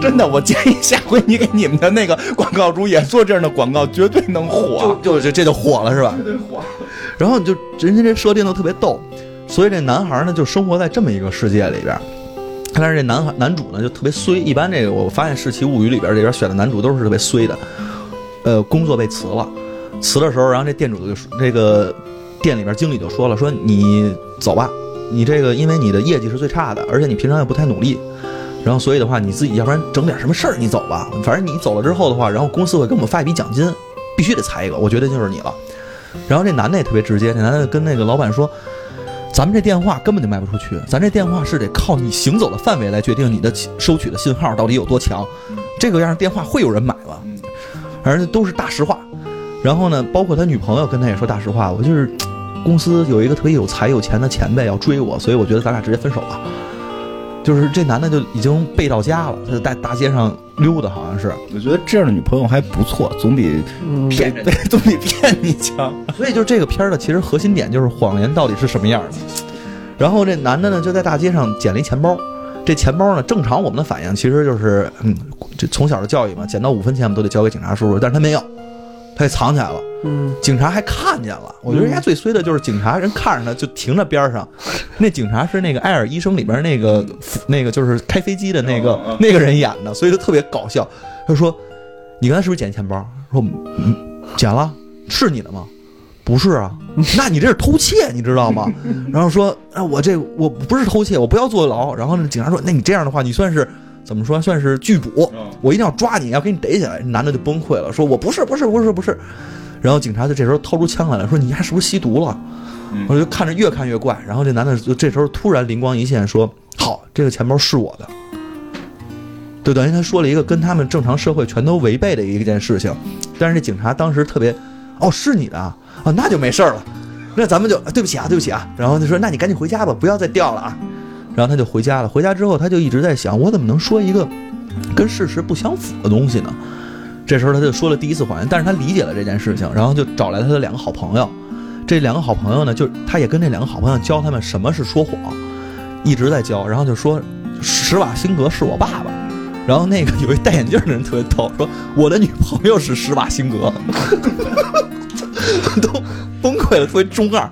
真的，我建议下回你给你们的那个广告主也做这样的广告，绝对能火。就就这就火了是吧？绝对火。然后就人家这设定都特别逗，所以这男孩呢就生活在这么一个世界里边。但是这男孩男主呢就特别衰。一般这个我发现《世奇物语》里边这边选的男主都是特别衰的。呃，工作被辞了，辞的时候，然后这店主就说，这个店里边经理就说了，说你走吧，你这个因为你的业绩是最差的，而且你平常也不太努力。然后，所以的话，你自己要不然整点什么事儿，你走吧。反正你走了之后的话，然后公司会给我们发一笔奖金，必须得裁一个。我觉得就是你了。然后这男的也特别直接，这男的跟那个老板说：“咱们这电话根本就卖不出去，咱这电话是得靠你行走的范围来决定你的收取的信号到底有多强。这个样电话会有人买吗？反正都是大实话。然后呢，包括他女朋友跟他也说大实话，我就是公司有一个特别有才有钱的前辈要追我，所以我觉得咱俩直接分手吧。”就是这男的就已经背到家了，他就在大街上溜达，好像是。我觉得这样的女朋友还不错，总比骗对，总比骗你强。所以就这个片儿的其实核心点就是谎言到底是什么样的。然后这男的呢就在大街上捡了一钱包，这钱包呢正常我们的反应其实就是，嗯，这从小的教育嘛，捡到五分钱我们都得交给警察叔叔，但是他没有。他给藏起来了，嗯，警察还看见了。我觉得人家最衰的就是警察，人看着他就停在边上。那警察是那个《艾尔医生》里边那个那个就是开飞机的那个那个人演的，所以就特别搞笑。他说：“你刚才是不是捡钱包？”说：“捡了，是你的吗？”“不是啊。”“那你这是偷窃，你知道吗？” 然后说：“啊，我这我不是偷窃，我不要坐牢。”然后呢，警察说：“那你这样的话，你算是。”怎么说算是剧捕？我一定要抓你，要给你逮起来。男的就崩溃了，说我不是，不是，不是，不是。然后警察就这时候掏出枪来了，说你还是不是吸毒了？我就看着越看越怪。然后这男的就这时候突然灵光一现，说好，这个钱包是我的。就等于他说了一个跟他们正常社会全都违背的一件事情。但是这警察当时特别，哦，是你的啊，那就没事了。那咱们就对不起啊，对不起啊。然后他说，那你赶紧回家吧，不要再掉了啊。然后他就回家了。回家之后，他就一直在想，我怎么能说一个跟事实不相符的东西呢？这时候他就说了第一次谎言，但是他理解了这件事情，然后就找来他的两个好朋友。这两个好朋友呢，就他也跟这两个好朋友教他们什么是说谎，一直在教，然后就说施瓦辛格是我爸爸。然后那个有一戴眼镜的人特别逗，说我的女朋友是施瓦辛格，都崩溃了，特别中二。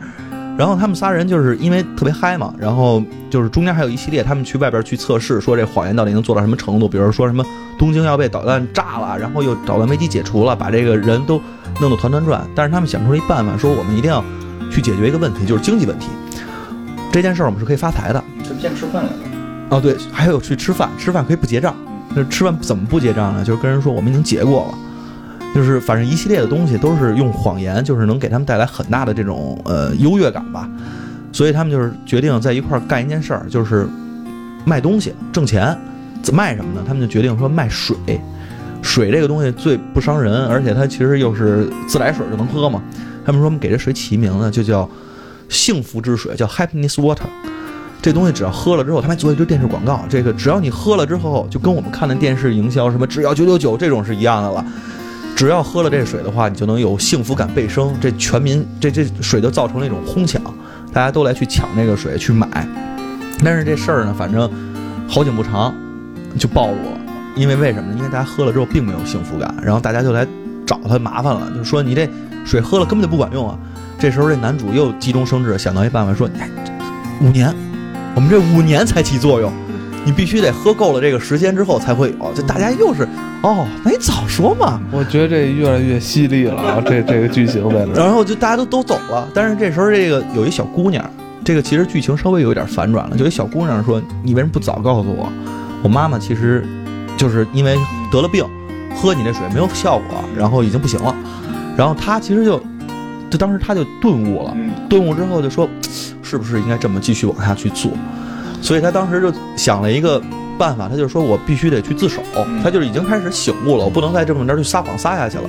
然后他们仨人就是因为特别嗨嘛，然后就是中间还有一系列，他们去外边去测试，说这谎言到底能做到什么程度，比如说什么东京要被导弹炸了，然后又导弹危机解除了，把这个人都弄得团团转。但是他们想出了一办法，说我们一定要去解决一个问题，就是经济问题。这件事儿我们是可以发财的。这先吃饭来的。哦，对，还有去吃饭，吃饭可以不结账。那吃饭怎么不结账呢？就是跟人说我们已经结过了。就是反正一系列的东西都是用谎言，就是能给他们带来很大的这种呃优越感吧，所以他们就是决定在一块儿干一件事儿，就是卖东西挣钱。卖什么呢？他们就决定说卖水。水这个东西最不伤人，而且它其实又是自来水就能喝嘛。他们说我们给这水起名字就叫幸福之水，叫 Happiness Water。这东西只要喝了之后，他们做一堆电视广告。这个只要你喝了之后，就跟我们看的电视营销什么只要九九九这种是一样的了。只要喝了这水的话，你就能有幸福感倍升。这全民这这水就造成了一种哄抢，大家都来去抢这个水去买。但是这事儿呢，反正好景不长，就暴露了。因为为什么呢？因为大家喝了之后并没有幸福感，然后大家就来找他麻烦了，就说你这水喝了根本就不管用啊。这时候这男主又急中生智，想到一办法，说：五年，我们这五年才起作用。你必须得喝够了这个时间之后才会有，就大家又是哦，那你早说嘛！我觉得这越来越犀利了啊，这这个剧情在这。然后就大家都都走了，但是这时候这个有一小姑娘，这个其实剧情稍微有一点反转了，就一小姑娘说：“你为什么不早告诉我？我妈妈其实就是因为得了病，喝你这水没有效果，然后已经不行了。然后她其实就就当时她就顿悟了，顿悟之后就说，是不是应该这么继续往下去做？”所以他当时就想了一个办法，他就说我必须得去自首，他就是已经开始醒悟了，我不能再这么着去撒谎撒下去了。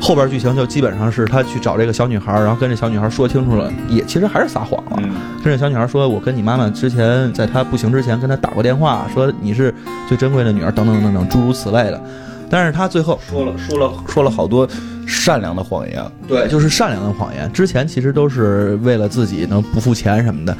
后边剧情就基本上是他去找这个小女孩，然后跟这小女孩说清楚了，也其实还是撒谎了。跟这小女孩说，我跟你妈妈之前在她不行之前跟她打过电话，说你是最珍贵的女儿，等等等等，诸如此类的。但是他最后说了说了说了好多善良的谎言，对，就是善良的谎言。之前其实都是为了自己能不付钱什么的。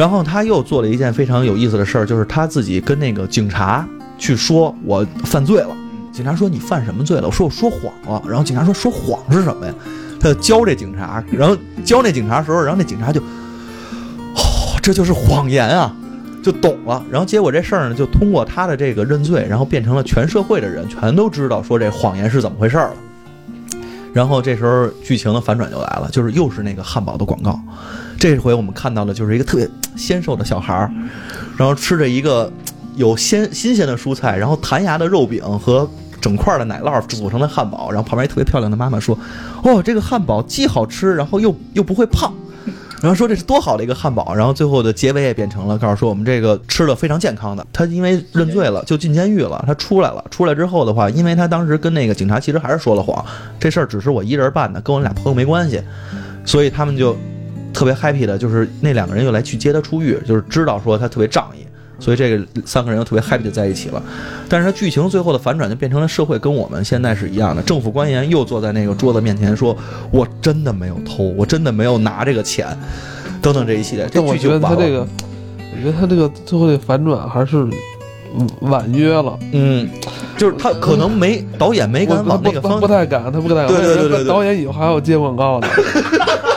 然后他又做了一件非常有意思的事儿，就是他自己跟那个警察去说：“我犯罪了。”警察说：“你犯什么罪了？”我说：“我说谎了。”然后警察说：“说谎是什么呀？”他就教这警察，然后教那警察的时候，然后那警察就：“哦，这就是谎言啊！”就懂了。然后结果这事儿呢，就通过他的这个认罪，然后变成了全社会的人全都知道说这谎言是怎么回事了。然后这时候剧情的反转就来了，就是又是那个汉堡的广告。这回我们看到的就是一个特别纤瘦的小孩儿，然后吃着一个有鲜新鲜的蔬菜，然后弹牙的肉饼和整块的奶酪组成的汉堡。然后旁边一特别漂亮的妈妈说：“哦，这个汉堡既好吃，然后又又不会胖。”然后说这是多好的一个汉堡。然后最后的结尾也变成了告诉说我们这个吃的非常健康的。他因为认罪了就进监狱了，他出来了。出来之后的话，因为他当时跟那个警察其实还是说了谎，这事儿只是我一人办的，跟我俩朋友没关系，所以他们就。特别 happy 的就是那两个人又来去接他出狱，就是知道说他特别仗义，所以这个三个人又特别 happy 的在一起了。但是他剧情最后的反转就变成了社会跟我们现在是一样的，政府官员又坐在那个桌子面前说：“我真的没有偷，我真的没有拿这个钱，等等这一系列。”但我觉得他这个，我觉得他这个最后的反转还是婉约了。嗯，就是他可能没导演没敢往那个方，不太敢，他不太敢。对对对对，导演以后还要接广告呢。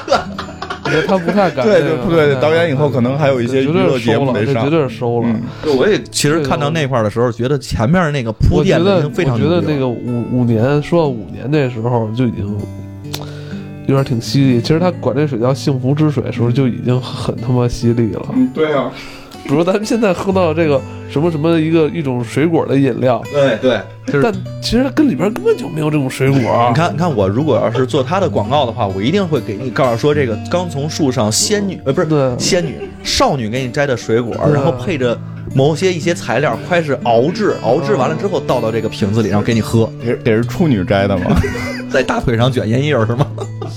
他不太敢。对对对，导演以后可能还有一些娱乐节目没上，绝对是收了。我也其实看到那块的时候，觉得前面那个铺垫已经非常。我觉得那个五五年说到五年那时候就已经 有点挺犀利。其实他管这水叫幸福之水的时候就已经很他妈犀利了。对啊。比如咱们现在喝到这个什么什么一个一种水果的饮料，对对，但其实跟里边根本就没有这种水果。你看，你看我如果要是做他的广告的话，我一定会给你告诉说这个刚从树上仙女呃不是仙女少女给你摘的水果，然后配着某些一些材料，开始熬制，熬制完了之后倒到这个瓶子里，然后给你喝。得得是处女摘的吗？在大腿上卷烟叶是吗？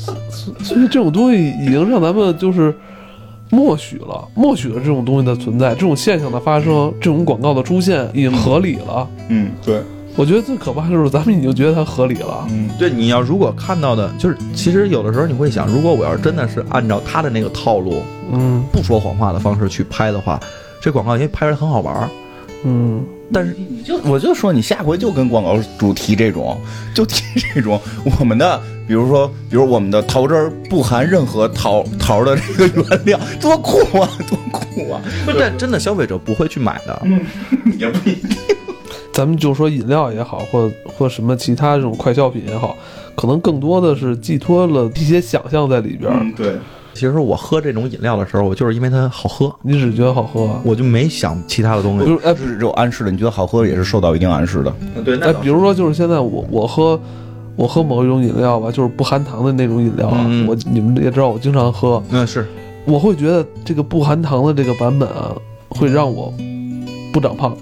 所以这种东西已经让咱们就是。默许了，默许了这种东西的存在，这种现象的发生，这种广告的出现已经合理了。嗯，对。我觉得最可怕就是咱们已经觉得它合理了。嗯，对，你要如果看到的，就是其实有的时候你会想，如果我要是真的是按照他的那个套路，嗯不说谎话的方式去拍的话，这广告因为拍出来很好玩儿，嗯，但是你就我就说你下回就跟广告主提这种，就提这种我们的，比如说，比如我们的桃汁儿不含任何桃桃的这个原料，多酷啊，多酷啊！不是，但真的消费者不会去买的。嗯也不一定。咱们就说饮料也好，或或什么其他这种快消品也好，可能更多的是寄托了一些想象在里边对，其实我喝这种饮料的时候，我就是因为它好喝，你只觉得好喝，我就没想其他的东西。比如哎是有暗示的，你觉得好喝也是受到一定暗示的。对，那，比如说就是现在我我喝我喝某一种饮料吧，就是不含糖的那种饮料啊，嗯我你们也知道我经常喝，嗯是，我会觉得这个不含糖的这个版本啊，会让我不长胖。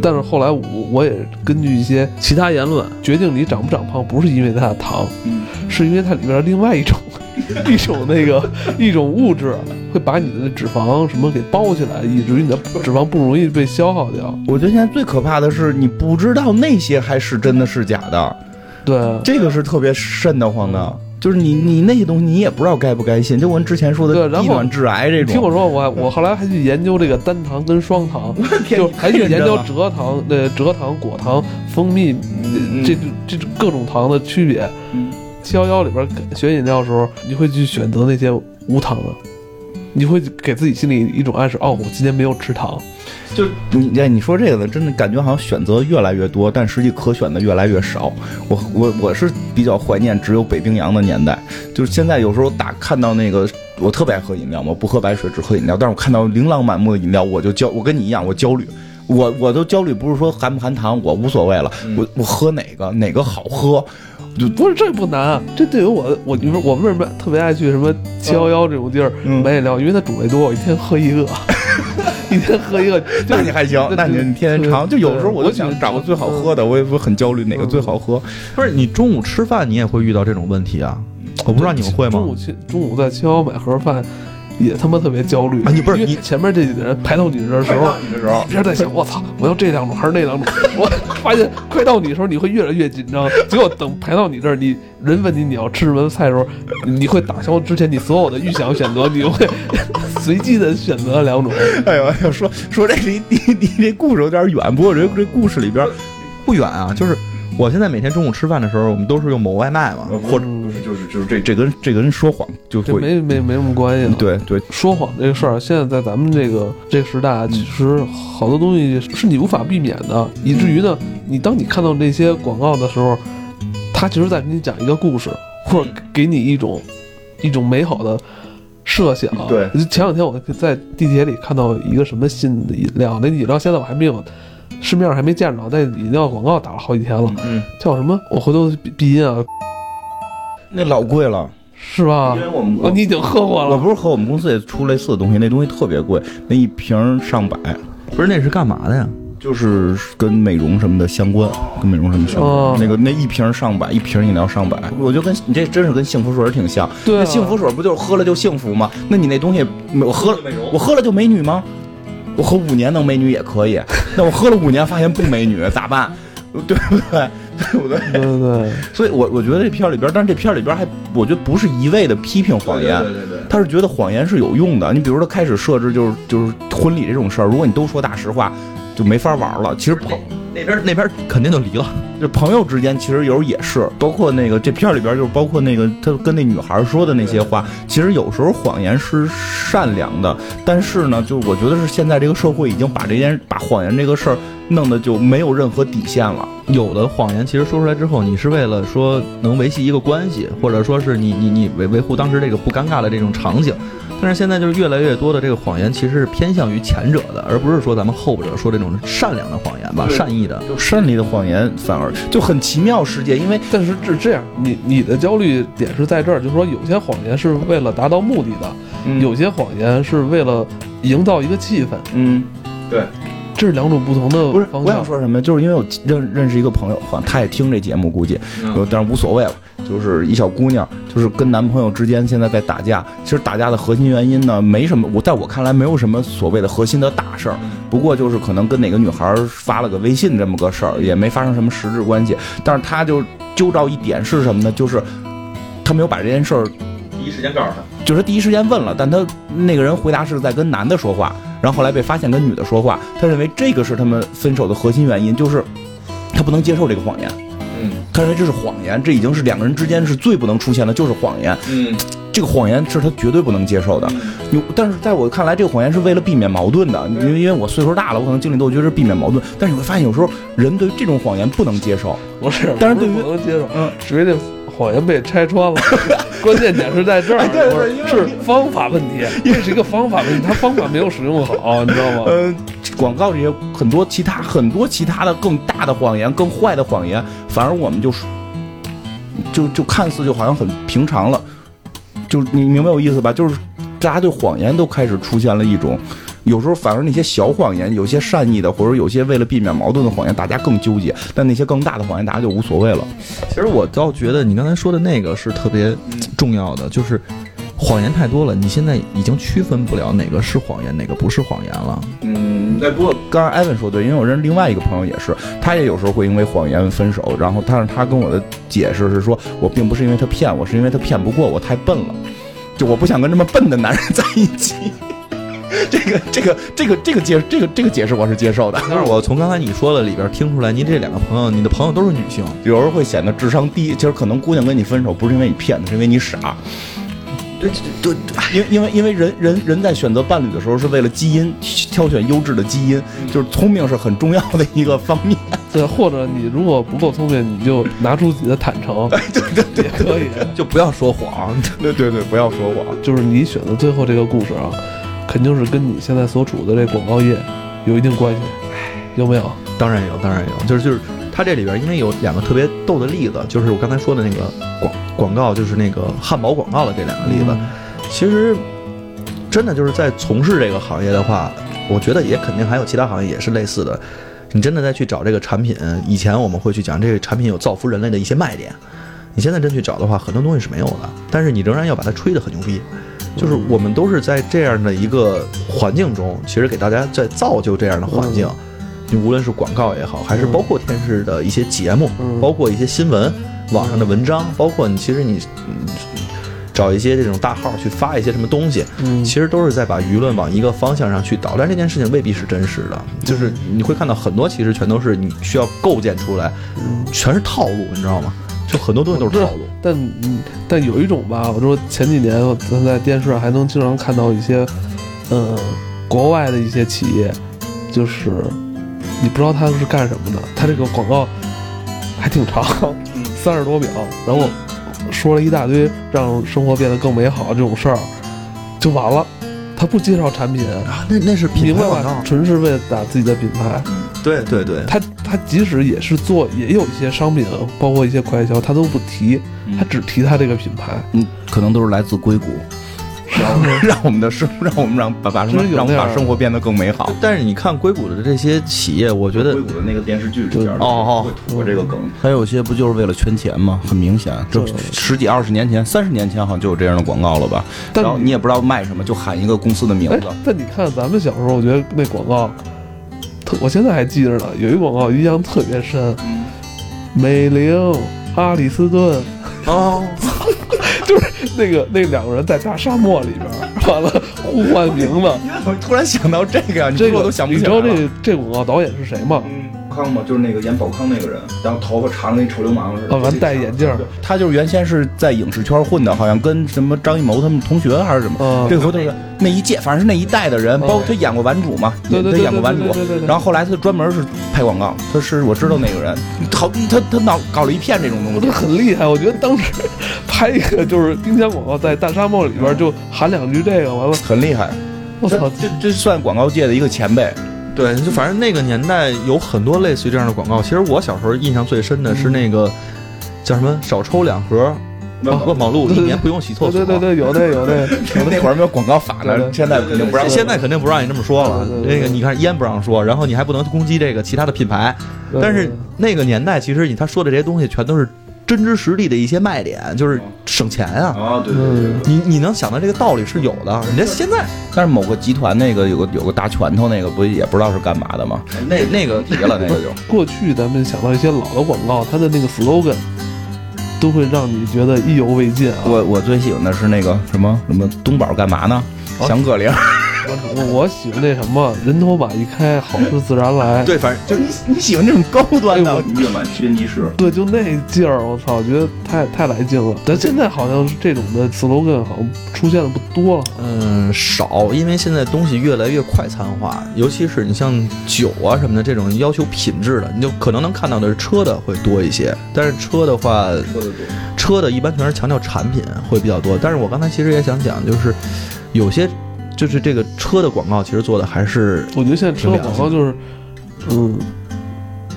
但是后来我我也根据一些其他言论决定你长不长胖，不是因为它的糖，嗯。是因为它里边另外一种 一种那个一种物质会把你的脂肪什么给包起来，以至于你的脂肪不容易被消耗掉。我觉得现在最可怕的是，你不知道那些还是真的是假的，对，这个是特别瘆得慌的。就是你你那些东西你也不知道该不该信，就我们之前说的对然后地暖致癌这种。听我说，我我后来还去研究这个单糖跟双糖，就还去研究蔗糖、呃蔗糖、果糖、蜂蜜嗯这这各种糖的区别。嗯七幺幺里边选饮料的时候，你会去选择那些无糖的，你会给自己心里一种暗示，哦，我今天没有吃糖。就你哎，你说这个呢，真的感觉好像选择越来越多，但实际可选的越来越少。我我我是比较怀念只有北冰洋的年代，就是现在有时候打看到那个，我特别爱喝饮料嘛，不喝白水只喝饮料，但是我看到琳琅满目的饮料，我就焦，我跟你一样，我焦虑。我我都焦虑，不是说含不含糖，我无所谓了，我我喝哪个哪个好喝，就不是这不难啊，这对于我我你说我为什么特别爱去什么七幺幺这种地儿嗯买饮料？因为它种类多，我一天喝一个，一天喝一个。那你还行，那你你天天尝。就有时候我就想找个最好喝的，我也不很焦虑哪个最好喝。不是你中午吃饭你也会遇到这种问题啊？我不知道你们会吗中午？去中午在七幺幺买盒饭，也他妈特别焦虑啊你不是你前面这几个人排到你这儿的时候，你的时候一边在想我操，我要这两种还是那两种？我发现快到你的时候，你会越来越紧张。结果等排到你这儿，你人问你你要吃什么菜的时候，你会打消之前你所有的预想选择，你会 随机的选择两种。哎呦，哎呦，说说这离离离这故事有点远，不过这这故事里边，不远啊，就是我现在每天中午吃饭的时候，我们都是用某外卖嘛，或者嗯就是就是这这跟这跟说谎就没没没什么关系了。对对，说谎这个事儿，现在在咱们这个这个时代啊，其实好多东西是你无法避免的，以至于呢，你当你看到这些广告的时候，他其实在给你讲一个故事，或者给你一种一种美好的设想。对前两天我在地铁里看到一个什么新的饮料，那饮料现在我还没有市面上还没见着，那饮料广告打了好几天了，嗯，叫什么？我回头闭闭音啊，那老贵了，是吧因？为我们哦，你已经喝过了。我不是和我们公司也出类似的东西，那东西特别贵，那一瓶上百，不是那是干嘛的呀？就是跟美容什么的相关，跟美容什么相关。哦那个那一瓶上百，一瓶饮料上百，我就跟你这真是跟幸福水挺像。对啊那幸福水不就是喝了就幸福吗？那你那东西，我喝了我喝了就美女吗？我喝五年能美女也可以，那我喝了五年发现不美女咋办？对不对？对不对？对对对，所以我我觉得这片里边，但是这片里边还，我觉得不是一味的批评谎言，对对。他是觉得谎言是有用的。你比如说，他开始设置就是就是婚礼这种事儿，如果你都说大实话，就没法玩了。其实朋那边那边肯定就离了。就朋友之间，其实有时候也是，包括那个这片里边，就是包括那个他跟那女孩说的那些话，其实有时候谎言是善良的，但是呢，就我觉得是现在这个社会已经把这件把谎言这个事儿弄得就没有任何底线了。有的谎言其实说出来之后，你是为了说能维系一个关系，或者说是你你你维维护当时这个不尴尬的这种场景。但是现在就是越来越多的这个谎言，其实是偏向于前者的，而不是说咱们后者说这种善良的谎言吧，善意的。就善意的谎言反而就很奇妙世界，因为但是是这样，你你的焦虑点是在这儿，就是说有些谎言是为了达到目的的，有些谎言是为了营造一个气氛，嗯，这是两种不同的不是，我想。说什么，就是因为我认认识一个朋友，好像他也听这节目，估计，呃但是无所谓了。就是一小姑娘，就是跟男朋友之间现在在打架。其实打架的核心原因呢，没什么，我在我看来没有什么所谓的核心的大事儿，不过就是可能跟哪个女孩发了个微信这么个事儿，也没发生什么实质关系。但是他就揪着一点是什么呢？就是他没有把这件事儿第一时间告诉他，就是第一时间问了，但他那个人回答是在跟男的说话，然后后来被发现跟女的说话，他认为这个是他们分手的核心原因，就是他不能接受这个谎言，嗯。他认为这是谎言，这已经是两个人之间是最不能出现的，就是谎言，嗯。这个谎言是他绝对不能接受的。有，但是在我看来，这个谎言是为了避免矛盾的，因为因为我岁数大了，我可能经历斗觉是避免矛盾，但是你会发现有时候人对于这种谎言不能接受，不是，但是对于不不能接受，嗯，谎言被拆穿了。关键点是在这儿，是方法问题，这是一个方法问题，他方法没有使用好，你知道吗？呃，广告这些很多其他很多其他的更大的谎言、更坏的谎言，反而我们就是就就看似就好像很平常了，就你明白我意思吧？就是大家对谎言都开始出现了一种，有时候反而那些小谎言，有些善意的，或者有些为了避免矛盾的谎言，大家更纠结；但那些更大的谎言，大家就无所谓了。其实我倒觉得你刚才说的那个是特别重要的，就是谎言太多了，你现在已经区分不了哪个是谎言，哪个不是谎言了。嗯，那不过刚才艾文说对，因为我认识另外一个朋友也是，他也有时候会因为谎言分手，然后但是他跟我的解释是说，我并不是因为他骗我，是因为他骗不过我，太笨了，就我不想跟这么笨的男人在一起。这个这个这个这个解这个这个解释我是接受的，但是我从刚才你说的里边听出来，您这两个朋友，你的朋友都是女性，有时候会显得智商低。其实可能姑娘跟你分手不是因为你骗她，是因为你傻。对对对，因因为因为人人人在选择伴侣的时候是为了基因挑选优质的基因，就是聪明是很重要的一个方面。对，或者你如果不够聪明，你就拿出自己的坦诚，对对对也可以。就不要说谎。对对对，不要说谎。就是你选择最后这个故事啊，肯定是跟你现在所处的这广告业有一定关系，有没有？当然有，当然有，就是就是它这里边因为有两个特别逗的例子，就是我刚才说的那个广广告，就是那个汉堡广告的这两个例子，其实真的就是在从事这个行业的话，我觉得也肯定还有其他行业也是类似的。你真的再去找这个产品，以前我们会去讲这个产品有造福人类的一些卖点，你现在真去找的话，很多东西是没有的，但是你仍然要把它吹得很牛逼。就是我们都是在这样的一个环境中，其实给大家在造就这样的环境。你无论是广告也好，还是包括电视的一些节目，嗯。包括一些新闻、网上的文章，包括你其实你嗯找一些这种大号去发一些什么东西，嗯。其实都是在把舆论往一个方向上去导，但这件事情未必是真实的，就是你会看到很多其实全都是你需要构建出来，全是套路，你知道吗？就很多东西都是套路。但嗯，但有一种吧，我说前几年咱在电视上还能经常看到一些，呃，国外的一些企业，就是你不知道他是干什么的，他这个广告还挺长，三十多秒，然后说了一大堆让生活变得更美好这种事儿，就完了。他不介绍产品，啊，那那是品明白牌广告？，吧纯是为了打自己的品牌。对对对，他他即使也是做，也有一些商品，包括一些快销，他都不提，他只提他这个品牌。嗯，可能都是来自硅谷，让 让我们的生，让我们让把把什么让我们把生活变得更美好。但是你看硅谷的这些企业，我觉得硅谷的那个电视剧里边哦哦会吐这个梗，还有些不就是为了圈钱吗？很明显，就十几二十年前、三十年前好像就有这样的广告了吧？但然后你也不知道卖什么，就喊一个公司的名哎字。，但你看咱们小时候，我觉得那广告，特我现在还记着呢。有一广告印象特别深，美玲、阿里斯顿，哦，就是那个那两个人在大沙漠里边，完了互换名字。我突然想到这个呀，你这个说我都想不你知道。这这广告导演是谁吗？嗯，康嘛，就是那个演宝康那个人，然后头发长的跟臭流氓似的。哦完戴眼镜儿他就是原先是在影视圈混的，好像跟什么张艺谋他们同学还是什么。啊这回头是那一届，反正是那一代的人，包括他演过顽主嘛，他对对他演过顽主。然后后来他专门是拍广告，他是我知道那个人，好，他他脑搞了一片这种东西。很厉害。我觉得当时拍一个就是冰箱广告，在大沙漠里边就喊两句这个，完了，很厉害，我操！这这算广告界的一个前辈。对，就反正那个年代有很多类似于这样的广告。其实我小时候印象最深的是那个叫什么“少抽两盒万宝路，一年不用洗厕所”。对对对对，有的有那 有那那会儿没有广告法现在肯定不让。现在肯定不让你这么说了那个你看烟不让说，然后你还不能攻击这个其他的品牌，但是那个年代其实你他说的这些东西全都是真知实地的一些卖点，就是省钱啊。啊，对对对，你你能想到这个道理是有的，人家现在但是某个集团那个有个有个大拳头，那个不也不知道是干嘛的吗？那那个别了，那个 就过去咱们想到一些老的广告，它的那个 slogan 都会让你觉得意犹未尽啊。我我最喜欢的是那个什么什么东宝干嘛呢？哦香格里拉，我我喜欢那什么，人头马一开，好事自然来。对，反正就你你喜欢这种高端的哎月满轩尼诗。对，就那劲儿，我操，我觉得太太来劲了。但现在好像是这种的 slogan 好像出现的不多了。嗯，少，因为现在东西越来越快餐化，尤其是你像酒啊什么的这种要求品质的，你就可能能看到的是车的会多一些。但是车的话，车的一般全是强调产品会比较多。但是我刚才其实也想讲，就是有些就是这个车的广告，其实做的还是我觉得现在车广告就是，嗯，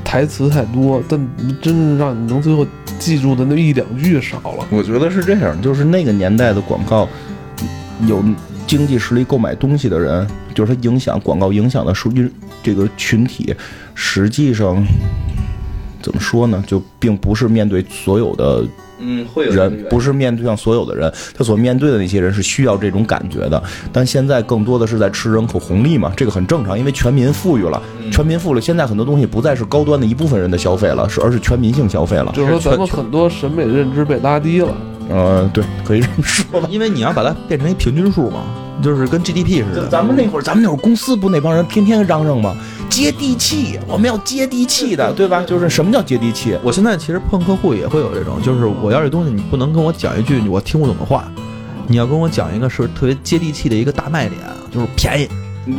台词太多，但真正让你能最后记住的那一两句少了。我觉得是这样，就是那个年代的广告，有经济实力购买东西的人，就是它影响广告影响的属于这个群体，实际上怎么说呢？就并不是面对所有的嗯会人，不是面对上所有的人，他所面对的那些人是需要这种感觉的。但现在更多的是在吃人口红利嘛，这个很正常，因为全民富裕了，全民富裕了，现在很多东西不再是高端的一部分人的消费了，是而是全民性消费了。就是说，咱们很多审美认知被拉低了。呃，对，可以这么说吧。因为你要把它变成一平均数嘛，就是跟 GDP 似的。咱们那会儿，咱们那会儿公司不那帮人天天嚷嚷吗？接地气，我们要接地气的，对吧？就是什么叫接地气？我现在其实碰客户也会有这种，就是我要这东西，你不能跟我讲一句我听不懂的话，你要跟我讲一个是特别接地气的一个大卖点，就是便宜，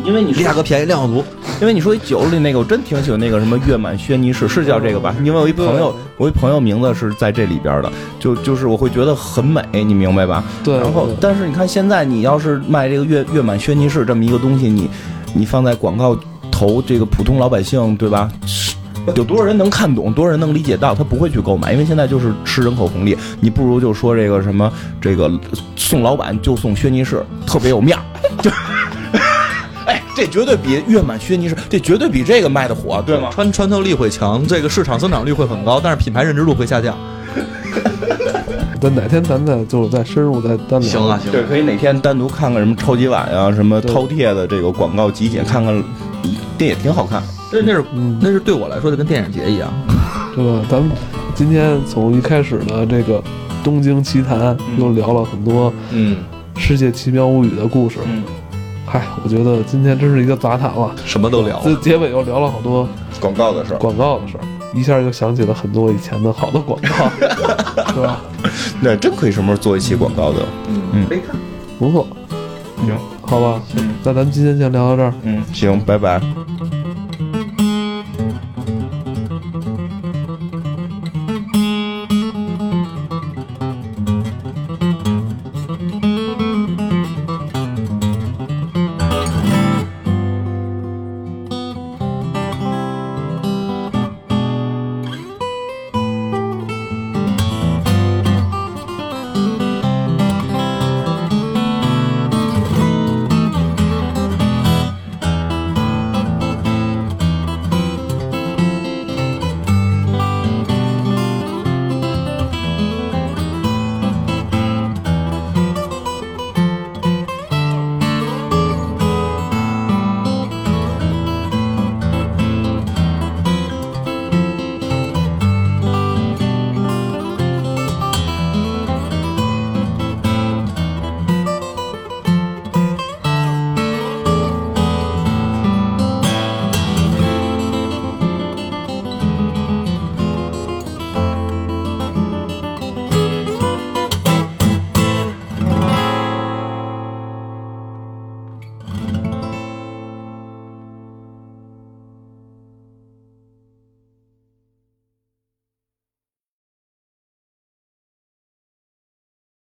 因为你价格便宜，量又足。因为你说一酒里那个，我真挺喜欢那个什么月满轩尼诗，是叫这个吧？因为我一朋友，我一朋友名字是在这里边的，就就是我会觉得很美，你明白吧？对，然后，但是你看现在，你要是卖这个月月满轩尼诗这么一个东西，你你放在广告投这个普通老百姓，对吧？是 有多少人能看懂，多少人能理解到，他不会去购买，因为现在就是吃人口红利。你不如就说这个什么，这个送老板就送轩尼诗，特别有面儿，就。哎，这绝对比月满轩尼诗，这绝对比这个卖的火，对吗？穿穿透力会强，这个市场增长率会很高，但是品牌认知度会下降。等哪天咱再就是再深入再单聊。行啊，行对，可以哪天单独看看什么超级碗啊，什么饕餮的这个广告集锦，看看，电影挺好看。那那是嗯，那是对我来说就跟电影节一样。对吧？咱们今天从一开始的这个东京奇谭，又聊了很多嗯，世界奇妙物语的故事。嗯，嗨，我觉得今天真是一个杂谈了。什么都聊这结尾又聊了好多广告的事儿。广告的事儿，一下又想起了很多以前的好的广告，是吧？那真可以什么时候做一期广告的。嗯可以看。不错，行，好吧，嗯那咱们今天先聊到这儿。嗯，行，拜拜。